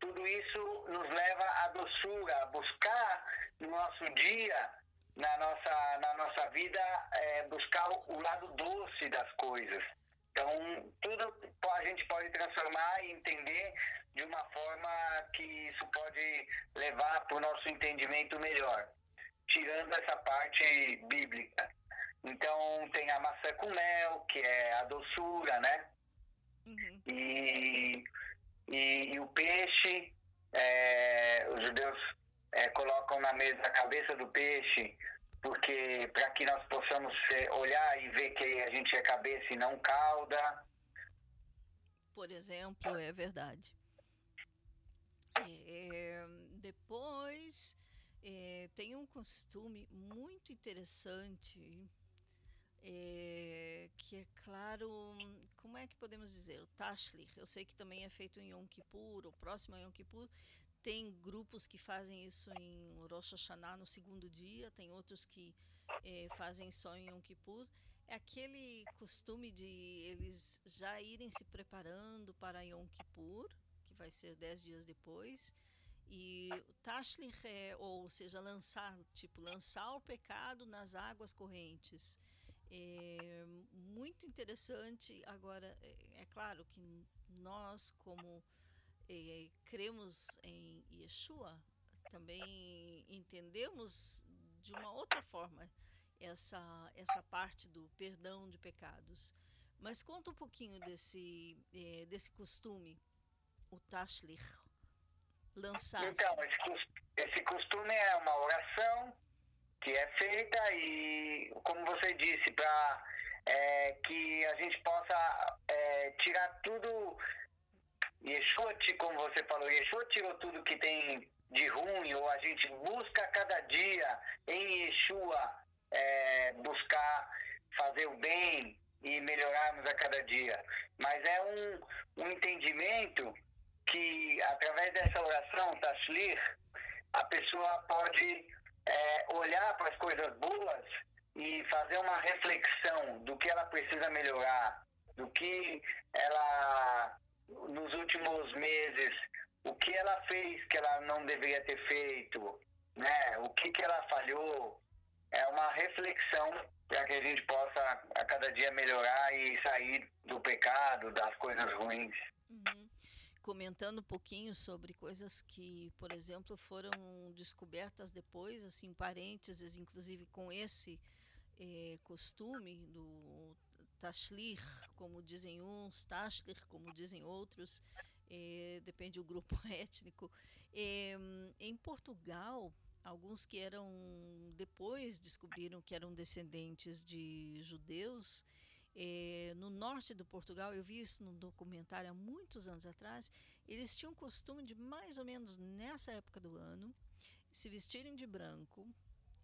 H: tudo isso nos leva à doçura, a buscar no nosso dia, na nossa, na nossa vida, é, buscar o lado doce das coisas. Então, tudo a gente pode transformar e entender de uma forma que isso pode levar para o nosso entendimento melhor, tirando essa parte bíblica. Então, tem a maçã com mel, que é a doçura, né? Uhum. E, e, e, o peixe, é, os judeus é, colocam na mesa a cabeça do peixe, porque para que nós possamos olhar e ver que a gente é cabeça e não cauda.
E: Por exemplo, é verdade. É, depois é, tem um costume muito interessante é, que é claro, como é que podemos dizer? O Tashlich, eu sei que também é feito em Yom Kippur, o próximo a Yom Kippur, tem grupos que fazem isso em Rosh Hashanah no segundo dia, tem outros que é, fazem só em Yom Kippur. É aquele costume de eles já irem se preparando para Yom Kippur, que vai ser dez dias depois, e Tashlich é, ou seja, lançar, tipo, lançar o pecado nas águas correntes. É muito interessante. Agora, é, é claro que nós, como é, cremos em Yeshua, também entendemos de uma outra forma essa, essa parte do perdão de pecados. Mas conta um pouquinho desse, é, desse costume, o Tashlich, lançar.
H: Então, esse costume é uma oração que é feita e, como você disse, para é, que a gente possa é, tirar tudo. Yeshua, como você falou, Yeshua tirou tudo que tem de ruim, ou a gente busca cada dia em Yeshua é, buscar fazer o bem e melhorarmos a cada dia. Mas é um, um entendimento que, através dessa oração, Tashlir, a pessoa pode é, olhar para as coisas boas e fazer uma reflexão do que ela precisa melhorar, do que ela, nos últimos meses, o que ela fez que ela não deveria ter feito, né? o que, que ela falhou. É uma reflexão para que a gente possa a cada dia melhorar e sair do pecado, das coisas ruins.
E: Uhum comentando um pouquinho sobre coisas que, por exemplo, foram descobertas depois, assim, parênteses, inclusive com esse eh, costume do tashlir, como dizem uns, tashlir, como dizem outros, eh, depende do grupo étnico. Eh, em Portugal, alguns que eram depois descobriram que eram descendentes de judeus é, no norte do Portugal, eu vi isso num documentário há muitos anos atrás, eles tinham costume de, mais ou menos nessa época do ano, se vestirem de branco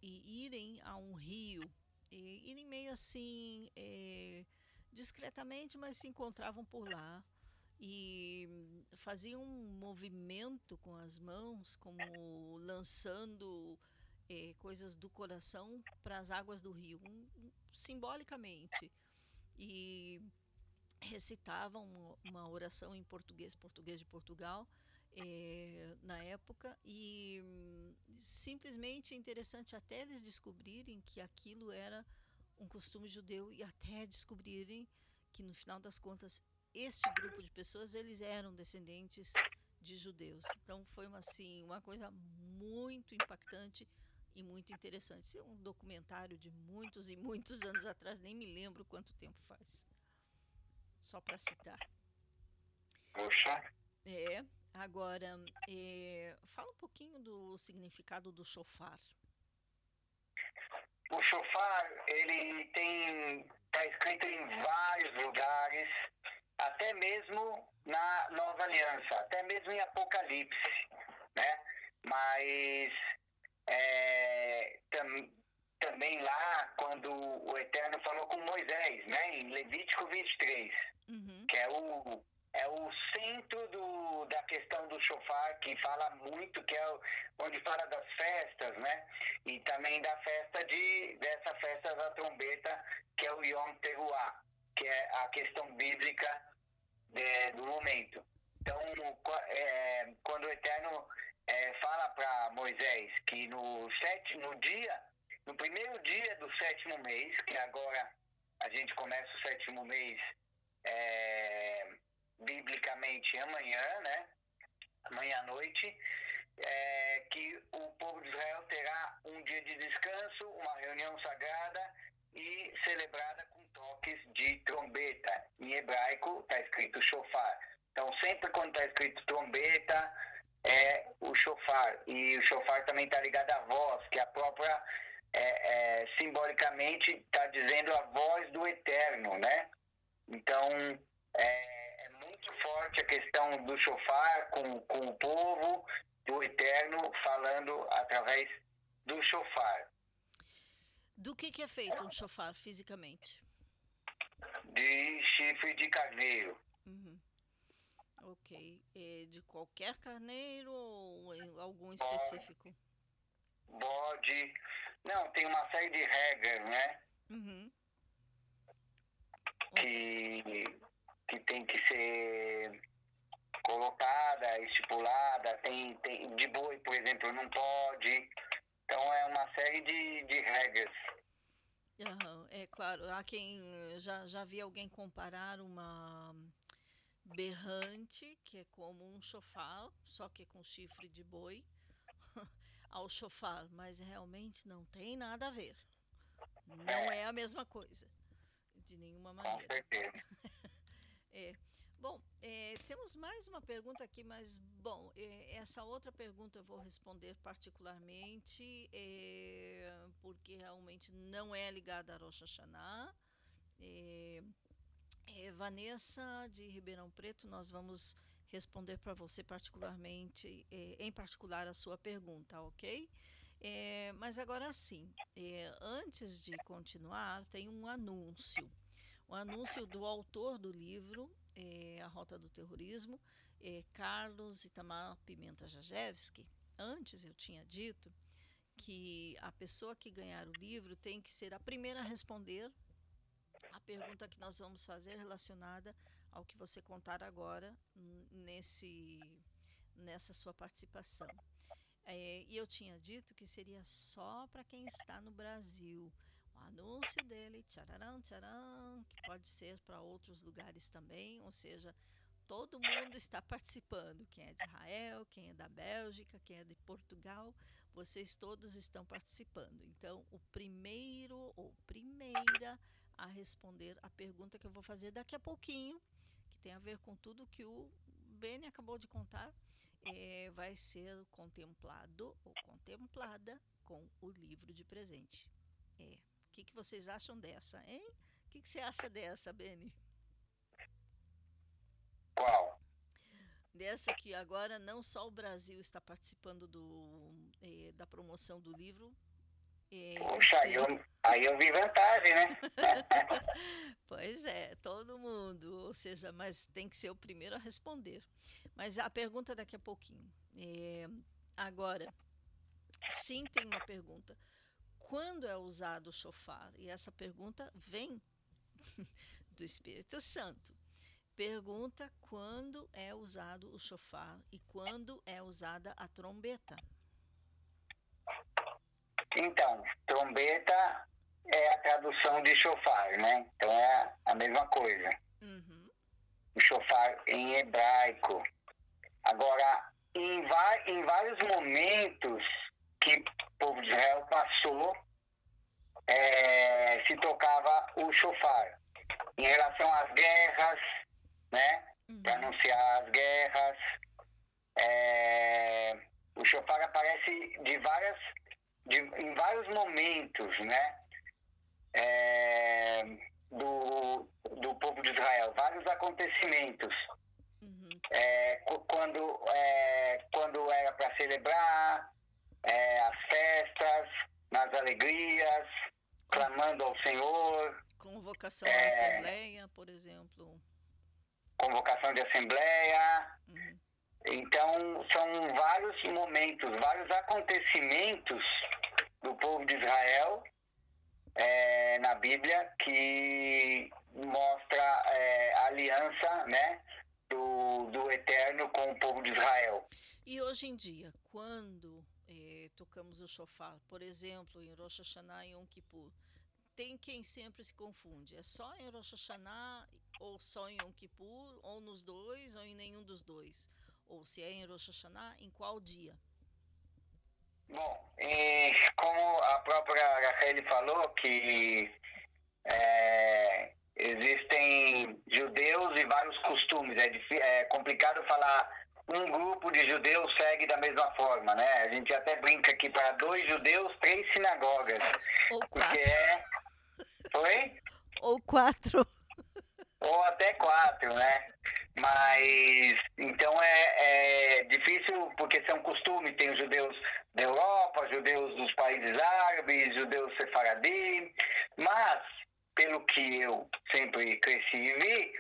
E: e irem a um rio, e irem meio assim, é, discretamente, mas se encontravam por lá. E faziam um movimento com as mãos, como lançando é, coisas do coração para as águas do rio, um, simbolicamente. E recitavam uma oração em português, português de Portugal, é, na época, e hum, simplesmente é interessante até eles descobrirem que aquilo era um costume judeu e até descobrirem que no final das contas este grupo de pessoas eles eram descendentes de judeus. Então foi uma assim uma coisa muito impactante e muito interessante. É um documentário de muitos e muitos anos atrás, nem me lembro quanto tempo faz. Só para citar.
H: Poxa.
E: É, agora, é, fala um pouquinho do significado do chofar.
H: O chofar, ele tem, está escrito em vários lugares, até mesmo na Nova Aliança, até mesmo em Apocalipse, né? Mas é, tam, também lá, quando o Eterno falou com Moisés, né, em Levítico 23, uhum. que é o, é o centro do, da questão do chofar, que fala muito, que é onde fala das festas, né? E também da festa de, dessa festa da trombeta, que é o Yom Teruah, que é a questão bíblica de, do momento. Então, é, quando o Eterno é, fala para Moisés que no, sétimo, dia, no primeiro dia do sétimo mês, que agora a gente começa o sétimo mês é, biblicamente amanhã, né? Amanhã à noite, é, que o povo de Israel terá um dia de descanso, uma reunião sagrada e celebrada com toques de trombeta. Em hebraico está escrito shofar. Então, sempre quando está escrito trombeta, é o shofar. E o shofar também está ligado à voz, que a própria, é, é, simbolicamente, está dizendo a voz do eterno, né? Então, é, muito forte a questão do shofar com, com o povo, do eterno, falando através do shofar.
E: Do que, que é feito um shofar fisicamente?
H: De chifre de carneiro.
E: Uhum. Ok. É de qualquer carneiro ou algum específico?
H: Bode. Não, tem uma série de regras, né?
E: Uhum.
H: Que, que tem que ser colocada, estipulada. Tem, tem, de boi, por exemplo, não pode. Então é uma série de, de regras.
E: Uhum, é claro, há quem já, já vi alguém comparar uma berrante, que é como um chofar, só que com chifre de boi, ao chofar, mas realmente não tem nada a ver. Não é a mesma coisa, de nenhuma maneira. é. Bom, é, temos mais uma pergunta aqui, mas, bom, é, essa outra pergunta eu vou responder particularmente, é, porque realmente não é ligada a Rosh Hashanah. É, é, Vanessa de Ribeirão Preto, nós vamos responder para você particularmente, em particular, a sua pergunta, ok? mas agora sim, antes de continuar, tem um anúncio. O anúncio do autor do livro, é, A Rota do Terrorismo, é, Carlos Itamar Pimenta Jajewski. Antes eu tinha dito que a pessoa que ganhar o livro tem que ser a primeira a responder a pergunta que nós vamos fazer relacionada ao que você contar agora nesse nessa sua participação. É, e eu tinha dito que seria só para quem está no Brasil anúncio dele, tcharam, tcharam, que pode ser para outros lugares também, ou seja, todo mundo está participando. Quem é de Israel, quem é da Bélgica, quem é de Portugal, vocês todos estão participando. Então, o primeiro ou primeira a responder a pergunta que eu vou fazer daqui a pouquinho, que tem a ver com tudo que o Beni acabou de contar, é, vai ser contemplado ou contemplada com o livro de presente. É que, que vocês acham dessa, hein? O que, que você acha dessa, Beni?
H: Qual?
E: Dessa que agora não só o Brasil está participando do, eh, da promoção do livro.
H: Eh, Puxa, aí eu, aí eu vi vantagem, né?
E: pois é, todo mundo. Ou seja, mas tem que ser o primeiro a responder. Mas a pergunta daqui a pouquinho. Eh, agora, sim, tem uma pergunta quando é usado o chofar? E essa pergunta vem do Espírito Santo. Pergunta quando é usado o chofar e quando é usada a trombeta.
H: Então, trombeta é a tradução de chofar, né? Então é a mesma coisa.
E: Uhum.
H: O chofar em hebraico. Agora, em, em vários momentos que povo de Israel passou, é, se tocava o chofar. Em relação às guerras, né? Uhum. Para anunciar as guerras. É, o chofar aparece de várias, de, em vários momentos, né? É, do, do povo de Israel, vários acontecimentos.
E: Uhum.
H: É, quando, é, quando era para celebrar, é, as festas, nas alegrias, clamando ao Senhor.
E: Convocação é, de assembleia, por exemplo.
H: Convocação de assembleia.
E: Uhum.
H: Então, são vários momentos, vários acontecimentos do povo de Israel é, na Bíblia que mostra é, a aliança né, do, do Eterno com o povo de Israel.
E: E hoje em dia, quando tocamos o shofar, por exemplo, em Rosh Hashanah e Yom Kippur. Tem quem sempre se confunde. É só em Rosh Hashanah ou só em Yom Kippur, ou nos dois, ou em nenhum dos dois? Ou se é em Rosh Hashanah, em qual dia?
H: Bom, como a própria Raquel falou, que é, existem judeus e vários costumes. É, é complicado falar um grupo de judeus segue da mesma forma, né? A gente até brinca aqui para dois judeus, três sinagogas.
E: Ou quatro.
H: É... Oi?
E: Ou quatro.
H: Ou até quatro, né? Mas então é, é difícil porque são costumes, tem os judeus da Europa, judeus dos países árabes, judeus sefaradim, mas pelo que eu sempre cresci e vi,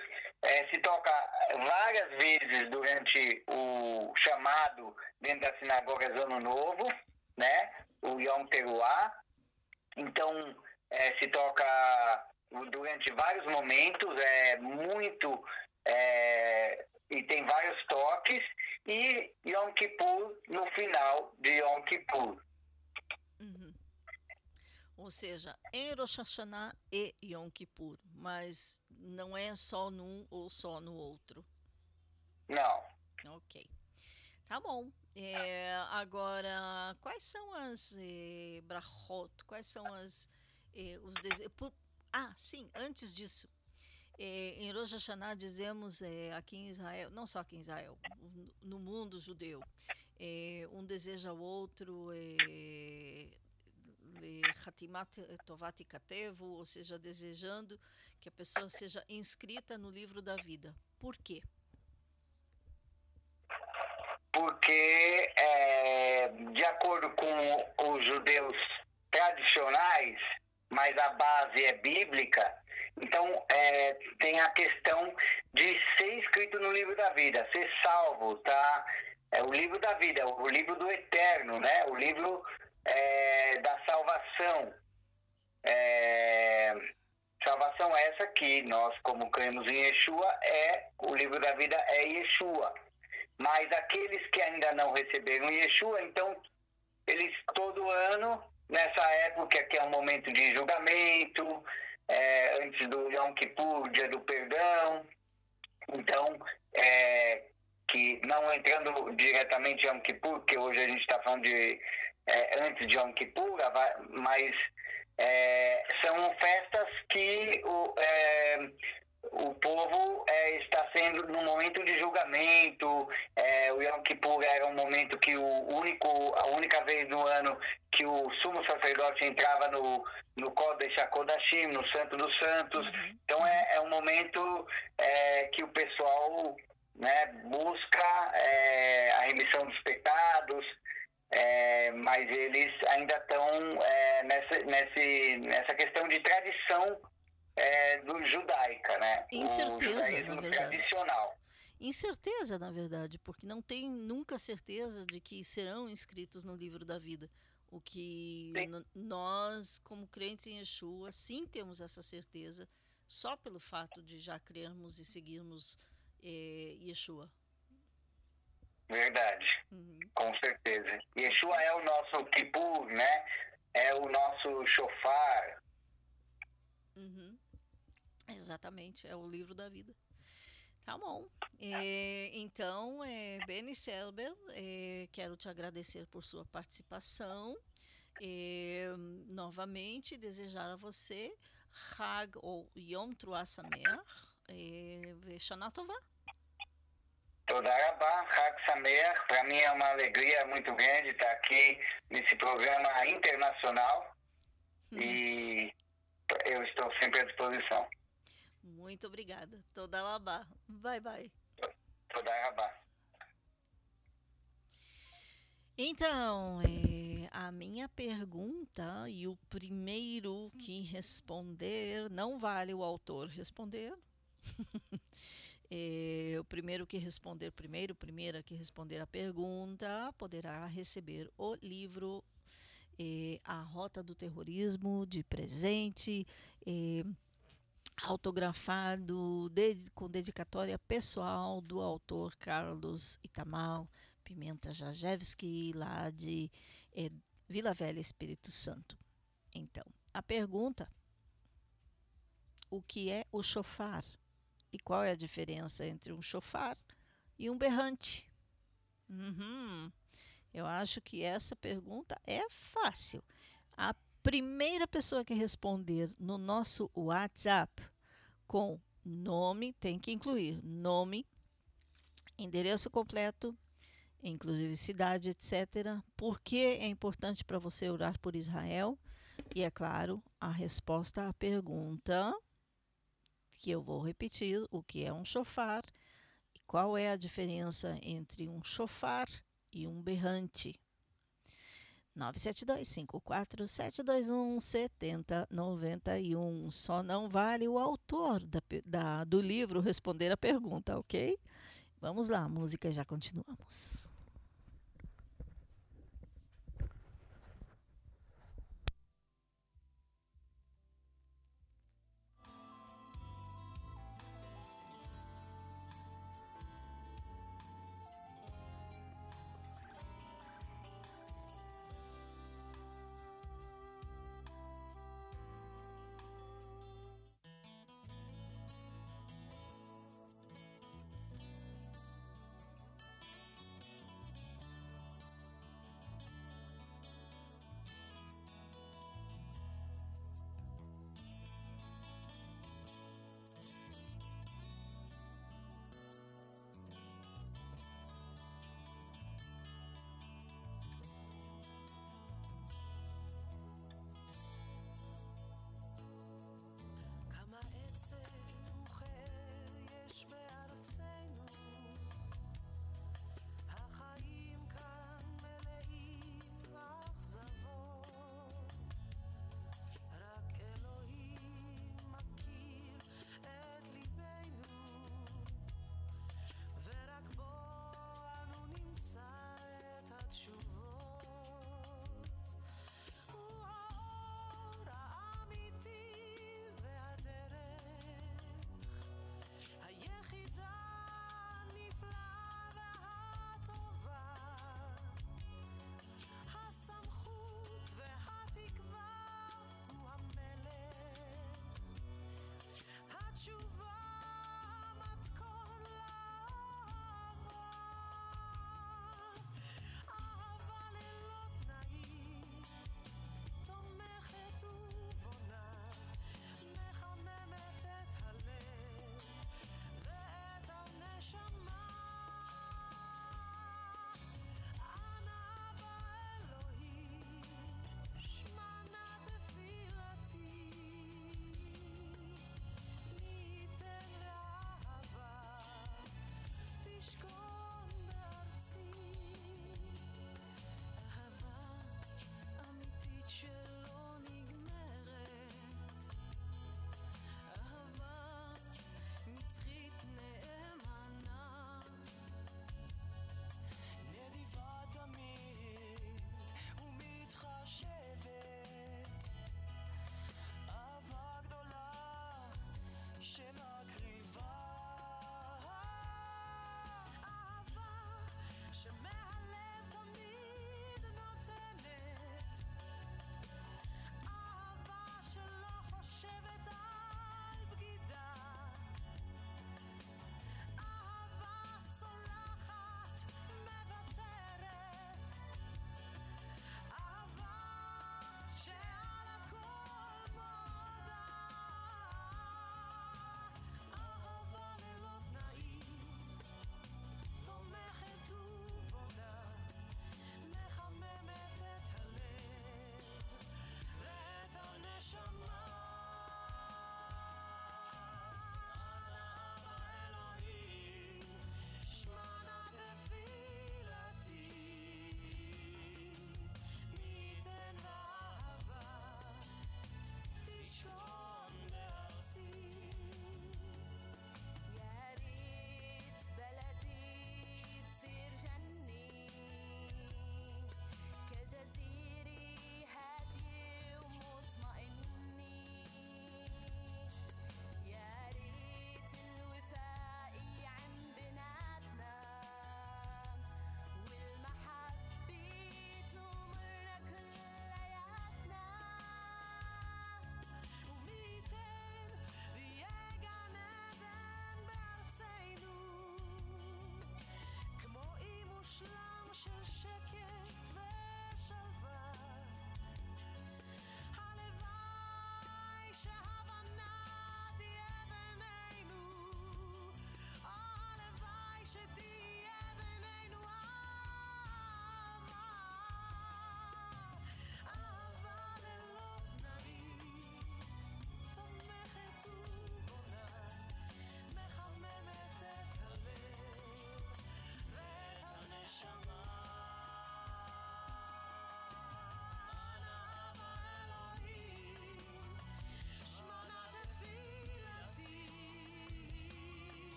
H: é, se toca várias vezes durante o chamado dentro das sinagogas Ano Novo, né? O Yom Teruah. Então, é, se toca durante vários momentos, é muito. É, e tem vários toques, e Yom Kippur no final de Yom Kippur.
E: Uhum. Ou seja, em Rosh Hashanah e Yom Kippur, mas não é só num ou só no outro.
H: Não.
E: Ok. Tá bom. É, agora, quais são as eh, brachot? Quais são as eh, os desejos? Ah, sim, antes disso. Eh, em Rosh Hashanah dizemos eh, aqui em Israel, não só aqui em Israel, no mundo judeu, eh, um deseja ao outro eh, Hatimat Tovat Katevu, ou seja, desejando que a pessoa seja inscrita no livro da vida. Por quê?
H: Porque, é, de acordo com os judeus tradicionais, mas a base é bíblica, então é, tem a questão de ser escrito no livro da vida, ser salvo, tá? É o livro da vida, o livro do eterno, né? O livro é, da salvação. É, salvação essa que nós, como cremos em Yeshua, é o livro da vida é Yeshua. Mas aqueles que ainda não receberam Yeshua, então eles todo ano, nessa época que é um momento de julgamento, é, antes do Yom Kippur, dia do perdão, então é, que não entrando diretamente em Yom Kippur, porque hoje a gente está falando de é, antes de Yom Kippur, mas é, são festas que o, é, o povo é, está sendo no momento de julgamento. É, o Yom Kippur era um momento que o único, a única vez no ano que o sumo sacerdote entrava no, no Kodesh HaKodashim, no Santo dos Santos. Uhum. Então é, é um momento que o pessoal né, busca a remissão dos pecados, é, mas eles ainda estão é, nessa, nesse, nessa questão de tradição é, do judaica, né?
E: Incerteza, na verdade.
H: tradicional.
E: Incerteza, na verdade, porque não tem nunca certeza de que serão inscritos no livro da vida. O que nós, como crentes em Yeshua, sim temos essa certeza, só pelo fato de já crermos e seguirmos eh, Yeshua.
H: Verdade, uhum. com certeza. Yeshua é o nosso Kippur, né? É o nosso shofar.
E: Uhum. Exatamente, é o livro da vida. Tá bom. É, então, é, Benny Selber, é, quero te agradecer por sua participação. É, novamente, desejar a você Hag ou Yom Truah Sameach, é, Shana Tovah.
H: Todarabá, Hag para mim é uma alegria muito grande estar aqui nesse programa internacional hum. e eu estou sempre à disposição.
E: Muito obrigada. Todalabá. Bye, bye.
H: Todarabá.
E: Então, é, a minha pergunta e o primeiro que responder, não vale o autor responder. É, o primeiro que responder primeiro, primeira que responder a pergunta, poderá receber o livro é, A Rota do Terrorismo de presente, é, autografado de, com dedicatória pessoal do autor Carlos Itamar Pimenta Jajewski, lá de Vila Velha, Espírito Santo. Então, a pergunta: o que é o chofar? E qual é a diferença entre um chofar e um berrante? Uhum. Eu acho que essa pergunta é fácil. A primeira pessoa que responder no nosso WhatsApp com nome, tem que incluir nome, endereço completo, inclusive cidade, etc. Por que é importante para você orar por Israel? E é claro, a resposta à pergunta que eu vou repetir, o que é um chofar e qual é a diferença entre um chofar e um berrante. 972-54-721-7091. Só não vale o autor da, da, do livro responder a pergunta, ok? Vamos lá, música já continuamos.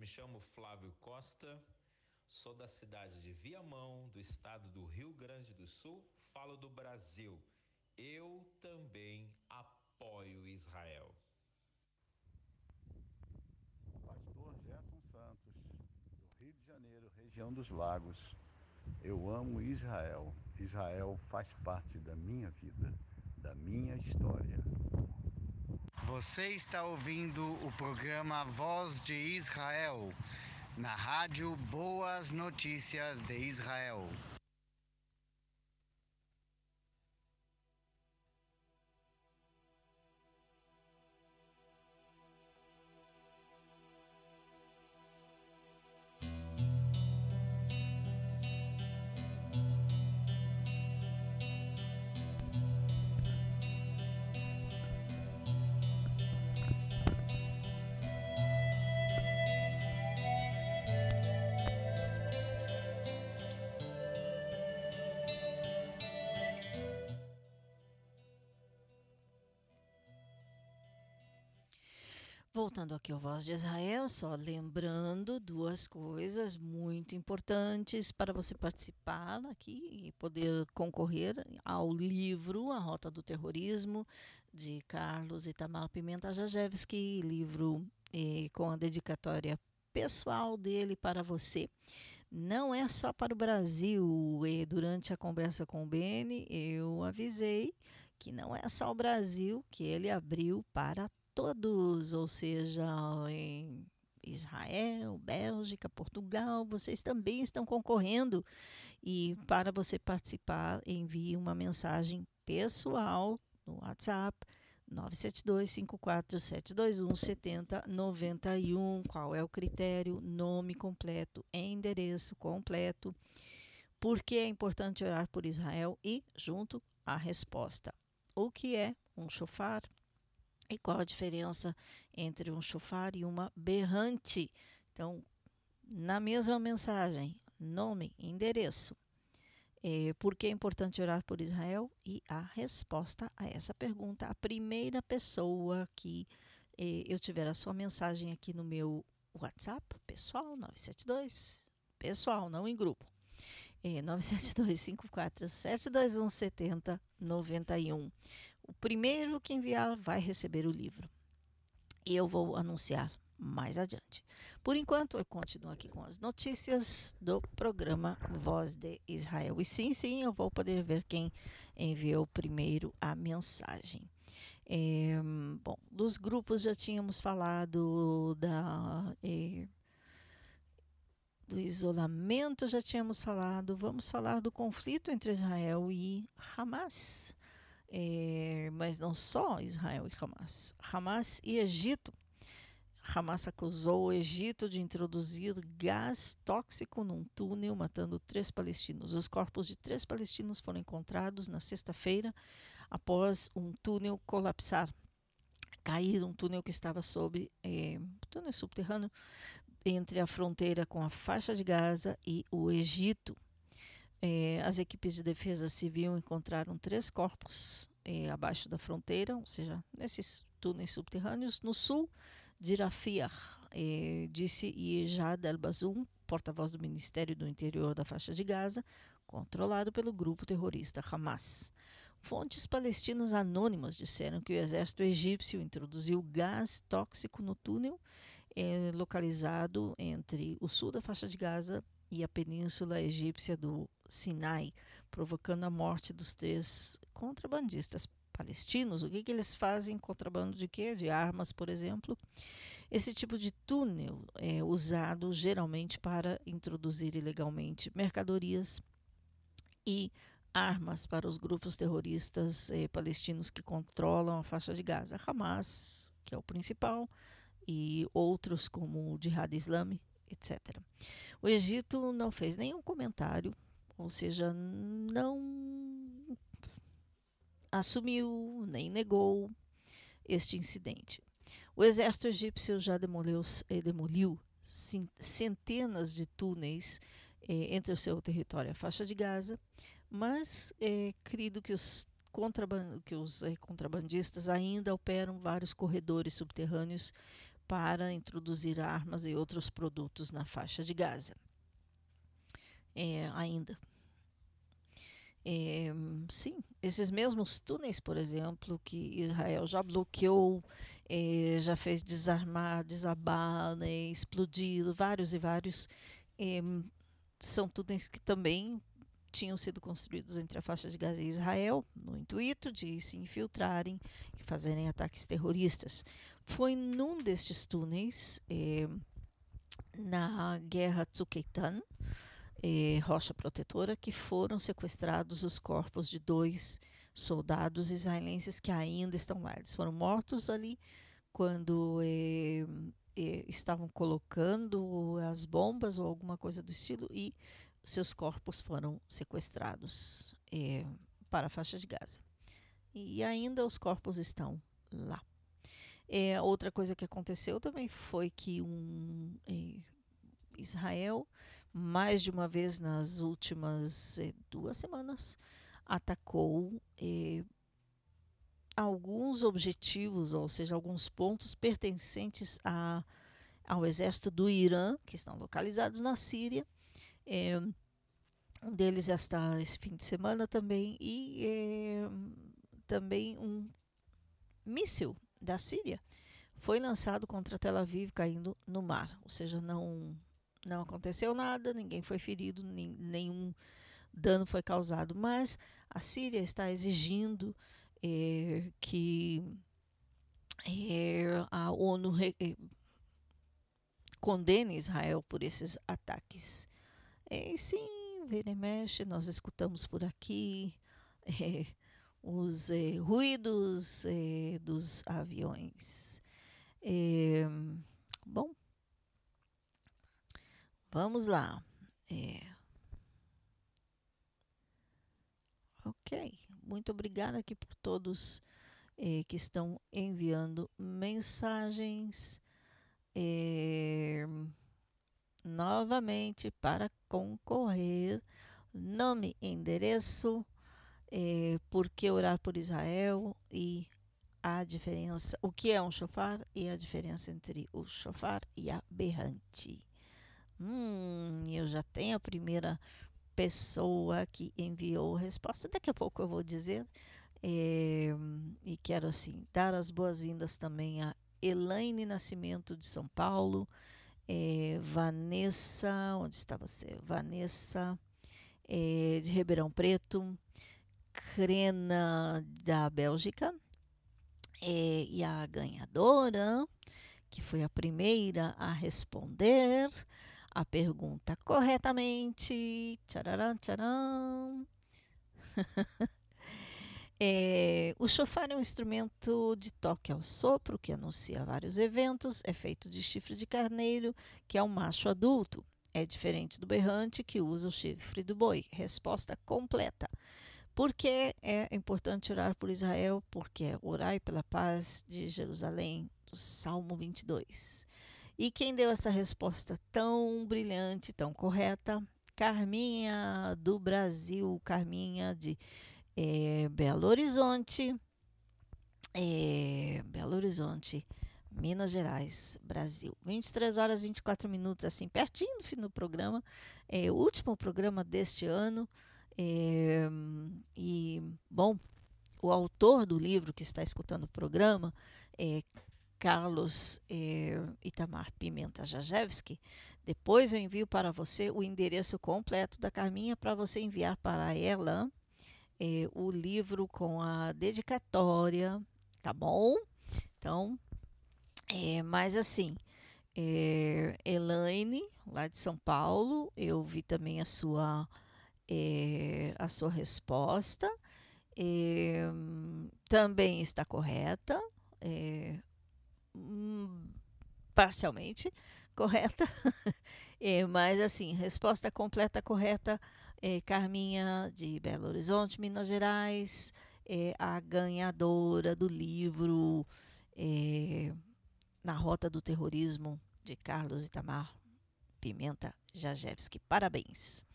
I: Me chamo Flávio Costa, sou da cidade de Viamão, do estado do Rio Grande do Sul, falo do Brasil. Eu também apoio Israel.
J: Pastor Gerson Santos, do Rio de Janeiro, região dos Lagos. Eu amo Israel. Israel faz parte da minha vida, da minha história.
K: Você está ouvindo o programa Voz de Israel, na rádio Boas Notícias de Israel.
E: Aqui ao Voz de Israel, só lembrando duas coisas muito importantes para você participar aqui e poder concorrer ao livro A Rota do Terrorismo, de Carlos Itamar Pimenta Jajewski, livro eh, com a dedicatória pessoal dele para você. Não é só para o Brasil. E durante a conversa com o Beni, eu avisei que não é só o Brasil que ele abriu para todos, ou seja, em Israel, Bélgica, Portugal, vocês também estão concorrendo. E para você participar, envie uma mensagem pessoal no WhatsApp 972-54721-7091. Qual é o critério? Nome completo, endereço completo. Por que é importante orar por Israel? E, junto, a resposta. O que é um chofar? E qual a diferença entre um chofar e uma berrante? Então, na mesma mensagem, nome, endereço. É, por que é importante orar por Israel? E a resposta a essa pergunta, a primeira pessoa que é, eu tiver a sua mensagem aqui no meu WhatsApp, pessoal, 972, pessoal, não em grupo, é, 972 54 721 70 91. O primeiro que enviar vai receber o livro. E eu vou anunciar mais adiante. Por enquanto, eu continuo aqui com as notícias do programa Voz de Israel. E sim, sim, eu vou poder ver quem enviou primeiro a mensagem. É, bom, dos grupos já tínhamos falado da. É, do isolamento já tínhamos falado, vamos falar do conflito entre Israel e Hamas. É, mas não só Israel e Hamas. Hamas e Egito. Hamas acusou o Egito de introduzir gás tóxico num túnel, matando três palestinos. Os corpos de três palestinos foram encontrados na sexta-feira após um túnel colapsar, cair um túnel que estava sob é, túnel subterrâneo entre a fronteira com a faixa de Gaza e o Egito. É, as equipes de defesa civil encontraram três corpos é, abaixo da fronteira, ou seja, nesses túneis subterrâneos, no sul de é, disse Yejad El-Bazum, porta-voz do Ministério do Interior da faixa de Gaza, controlado pelo grupo terrorista Hamas. Fontes palestinas anônimas disseram que o exército egípcio introduziu gás tóxico no túnel é, localizado entre o sul da faixa de Gaza e a península egípcia do Sinai, provocando a morte dos três contrabandistas palestinos. O que, que eles fazem? Contrabando de quê? De armas, por exemplo. Esse tipo de túnel é usado geralmente para introduzir ilegalmente mercadorias e armas para os grupos terroristas eh, palestinos que controlam a faixa de Gaza. Hamas, que é o principal, e outros como o Jihad Islâmico, etc. O Egito não fez nenhum comentário, ou seja, não assumiu nem negou este incidente. O exército egípcio já demoliu, eh, demoliu centenas de túneis é, entre o seu território e a faixa de Gaza, mas é crido que os, que os é, contrabandistas ainda operam vários corredores subterrâneos para introduzir armas e outros produtos na faixa de Gaza. É, ainda. É, sim, esses mesmos túneis, por exemplo, que Israel já bloqueou, é, já fez desarmar, desabar, né, explodir, vários e vários, é, são túneis que também tinham sido construídos entre a faixa de Gaza e Israel, no intuito de se infiltrarem e fazerem ataques terroristas. Foi num destes túneis, é, na guerra Tzukeitan, é, rocha protetora, que foram sequestrados os corpos de dois soldados israelenses que ainda estão lá. Eles foram mortos ali quando é, é, estavam colocando as bombas ou alguma coisa do estilo e seus corpos foram sequestrados é, para a faixa de Gaza. E ainda os corpos estão lá. É, outra coisa que aconteceu também foi que um é, Israel mais de uma vez nas últimas eh, duas semanas, atacou eh, alguns objetivos, ou seja, alguns pontos pertencentes a, ao exército do Irã, que estão localizados na Síria. Um deles está esse fim de semana também, e também um míssil da Síria foi lançado contra Tel Aviv, caindo no mar, ou seja, não não aconteceu nada, ninguém foi ferido, nenhum dano foi causado. Mas a Síria está exigindo é, que é, a ONU re, é, condene Israel por esses ataques. E sim, vira e mexe, nós escutamos por aqui os ruídos dos aviões. bom, Vamos lá. É. Ok. Muito obrigada aqui por todos é, que estão enviando mensagens. É, novamente para concorrer. Nome, endereço, é, por que orar por Israel e a diferença, o que é um chofar e a diferença entre o chofar e a berrante. Hum, eu já tenho a primeira pessoa que enviou resposta. Daqui a pouco eu vou dizer. É, e quero assim dar as boas-vindas também a Elaine Nascimento de São Paulo, é, Vanessa, onde está você? Vanessa é, de Ribeirão Preto, Crena da Bélgica, e a ganhadora, que foi a primeira a responder, a pergunta corretamente. Tcharam, tcharam. é, o chofar é um instrumento de toque ao sopro que anuncia vários eventos. É feito de chifre de carneiro, que é um macho adulto. É diferente do berrante, que usa o chifre do boi. Resposta completa. Por que é importante orar por Israel? Porque é orai pela paz de Jerusalém, do Salmo 22. E quem deu essa resposta tão brilhante, tão correta? Carminha do Brasil, Carminha de é, Belo Horizonte, é, Belo Horizonte, Minas Gerais, Brasil. 23 horas 24 minutos, assim, pertinho do fim do programa. É o último programa deste ano. É, e, bom, o autor do livro que está escutando o programa é Carlos eh, Itamar Pimenta Jajewski. Depois eu envio para você o endereço completo da Carminha para você enviar para ela eh, o livro com a dedicatória, tá bom? Então, é, mas assim, é, Elaine, lá de São Paulo, eu vi também a sua, é, a sua resposta. É, também está correta. É, Hum, parcialmente correta, mas assim, resposta completa correta, Carminha de Belo Horizonte, Minas Gerais, a ganhadora do livro Na Rota do Terrorismo, de Carlos Itamar Pimenta Jajewski. Parabéns.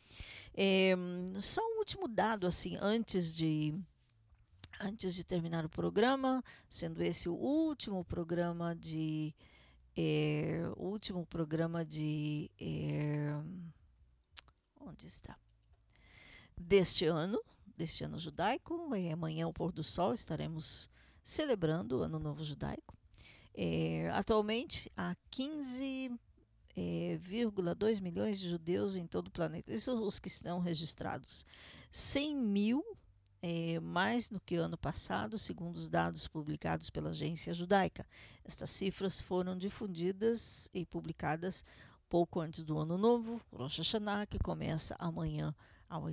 E: É, só um último dado, assim, antes de antes de terminar o programa, sendo esse o último programa de é, último programa de é, onde está deste ano, deste ano judaico. Amanhã, o pôr do sol, estaremos celebrando o Ano Novo Judaico. É, atualmente, há 15,2 é, milhões de judeus em todo o planeta. Isso os que estão registrados. 100 mil é, mais do que ano passado, segundo os dados publicados pela Agência Judaica. Estas cifras foram difundidas e publicadas pouco antes do Ano Novo, Rosh Hashanah, que começa amanhã ao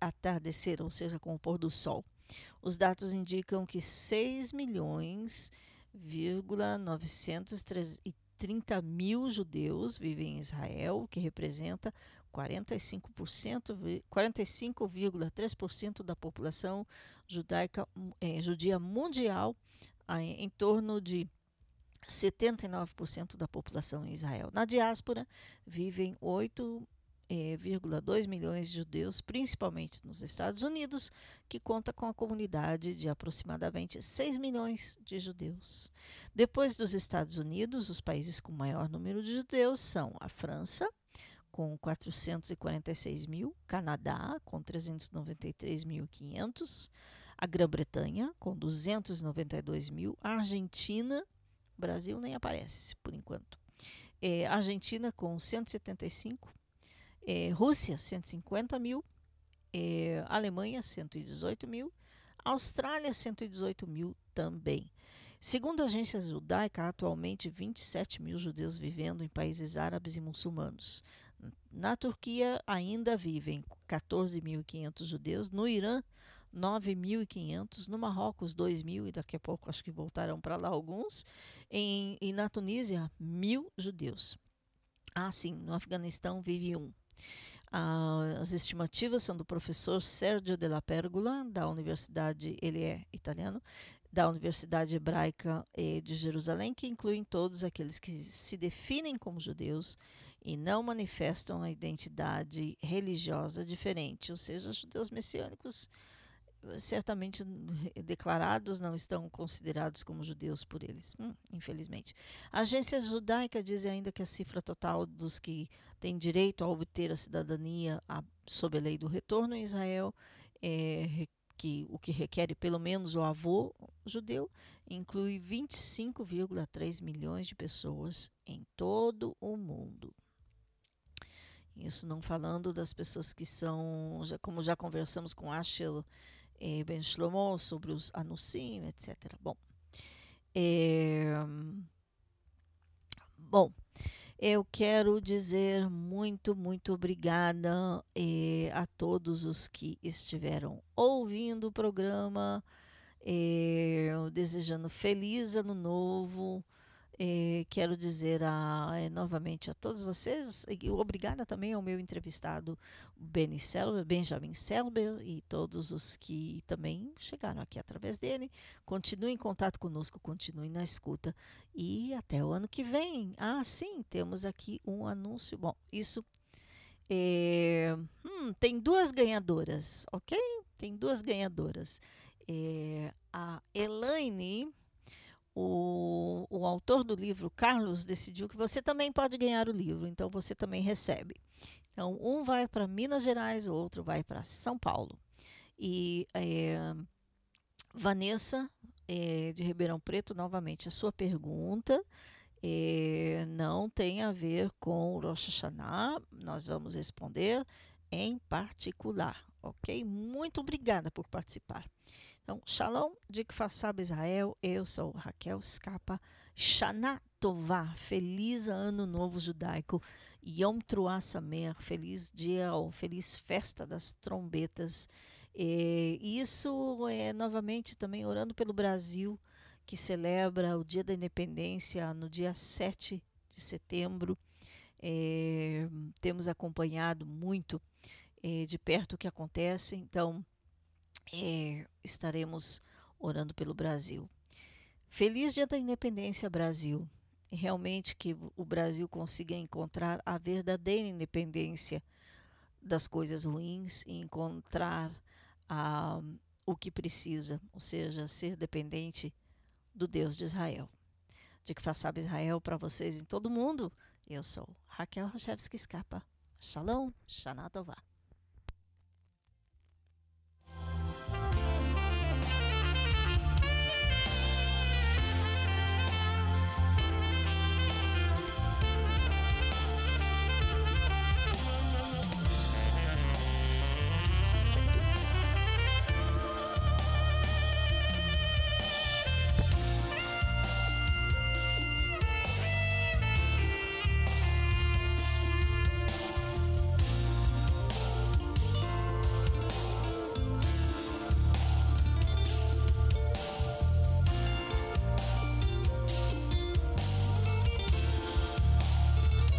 E: atardecer, ou seja, com o pôr do sol. Os dados indicam que 6 milhões, 930 mil judeus vivem em Israel, o que representa 45%, 45,3% da população judaica, é, judia mundial, em torno de 79% da população em Israel. Na diáspora vivem 8 1,2 milhões de judeus, principalmente nos Estados Unidos, que conta com a comunidade de aproximadamente 6 milhões de judeus. Depois dos Estados Unidos, os países com maior número de judeus são a França, com 446 mil, Canadá, com 393.500, a Grã-Bretanha, com 292 mil, a Argentina, Brasil nem aparece por enquanto, é, Argentina com 175 é, Rússia, 150 mil. É, Alemanha, 118 mil. Austrália, 118 mil também. Segundo a agência judaica, atualmente 27 mil judeus vivendo em países árabes e muçulmanos. Na Turquia, ainda vivem 14.500 judeus. No Irã, 9.500. No Marrocos, 2.000. E daqui a pouco acho que voltarão para lá alguns. Em, e na Tunísia, mil judeus. Ah, sim, no Afeganistão vive um. As estimativas são do professor Sergio Della Pergola, da Universidade, ele é italiano, da Universidade Hebraica de Jerusalém, que incluem todos aqueles que se definem como judeus e não manifestam a identidade religiosa diferente, ou seja, judeus messiânicos certamente declarados não estão considerados como judeus por eles, hum, infelizmente. A agência judaica diz ainda que a cifra total dos que têm direito a obter a cidadania a, sob a lei do retorno em Israel, é, que, o que requer pelo menos o avô judeu, inclui 25,3 milhões de pessoas em todo o mundo. Isso não falando das pessoas que são, já, como já conversamos com Ashel é, Ben Shlomo sobre os Anusim, etc. Bom, é, bom, eu quero dizer muito, muito obrigada é, a todos os que estiveram ouvindo o programa, é, desejando feliz ano novo. Eh, quero dizer a, eh, novamente a todos vocês, e obrigada também ao meu entrevistado Benny Selber, Benjamin Selber e todos os que também chegaram aqui através dele. Continuem em contato conosco, continuem na escuta e até o ano que vem. Ah, sim, temos aqui um anúncio. Bom, isso é, hum, tem duas ganhadoras, ok? Tem duas ganhadoras. É, a Elaine o, o autor do livro, Carlos, decidiu que você também pode ganhar o livro, então você também recebe. Então, um vai para Minas Gerais, o outro vai para São Paulo. E é, Vanessa, é, de Ribeirão Preto, novamente, a sua pergunta é, não tem a ver com Rosh Hashanah, nós vamos responder em particular, ok? Muito obrigada por participar. Então, Shalom de Kfar Israel, eu sou Raquel Scapa. Shana Tová, feliz ano novo judaico. Yom Truah Samer, feliz dia ou feliz festa das trombetas. E isso é novamente também orando pelo Brasil, que celebra o Dia da Independência no dia 7 de setembro. É, temos acompanhado muito é, de perto o que acontece, então é, estaremos orando pelo Brasil. Feliz Dia da Independência, Brasil. realmente que o Brasil consiga encontrar a verdadeira independência das coisas ruins e encontrar ah, o que precisa, ou seja, ser dependente do Deus de Israel. De que faça Israel para vocês em todo mundo. Eu sou Raquel Rochevski Scapa. Shalom, Shana Tová.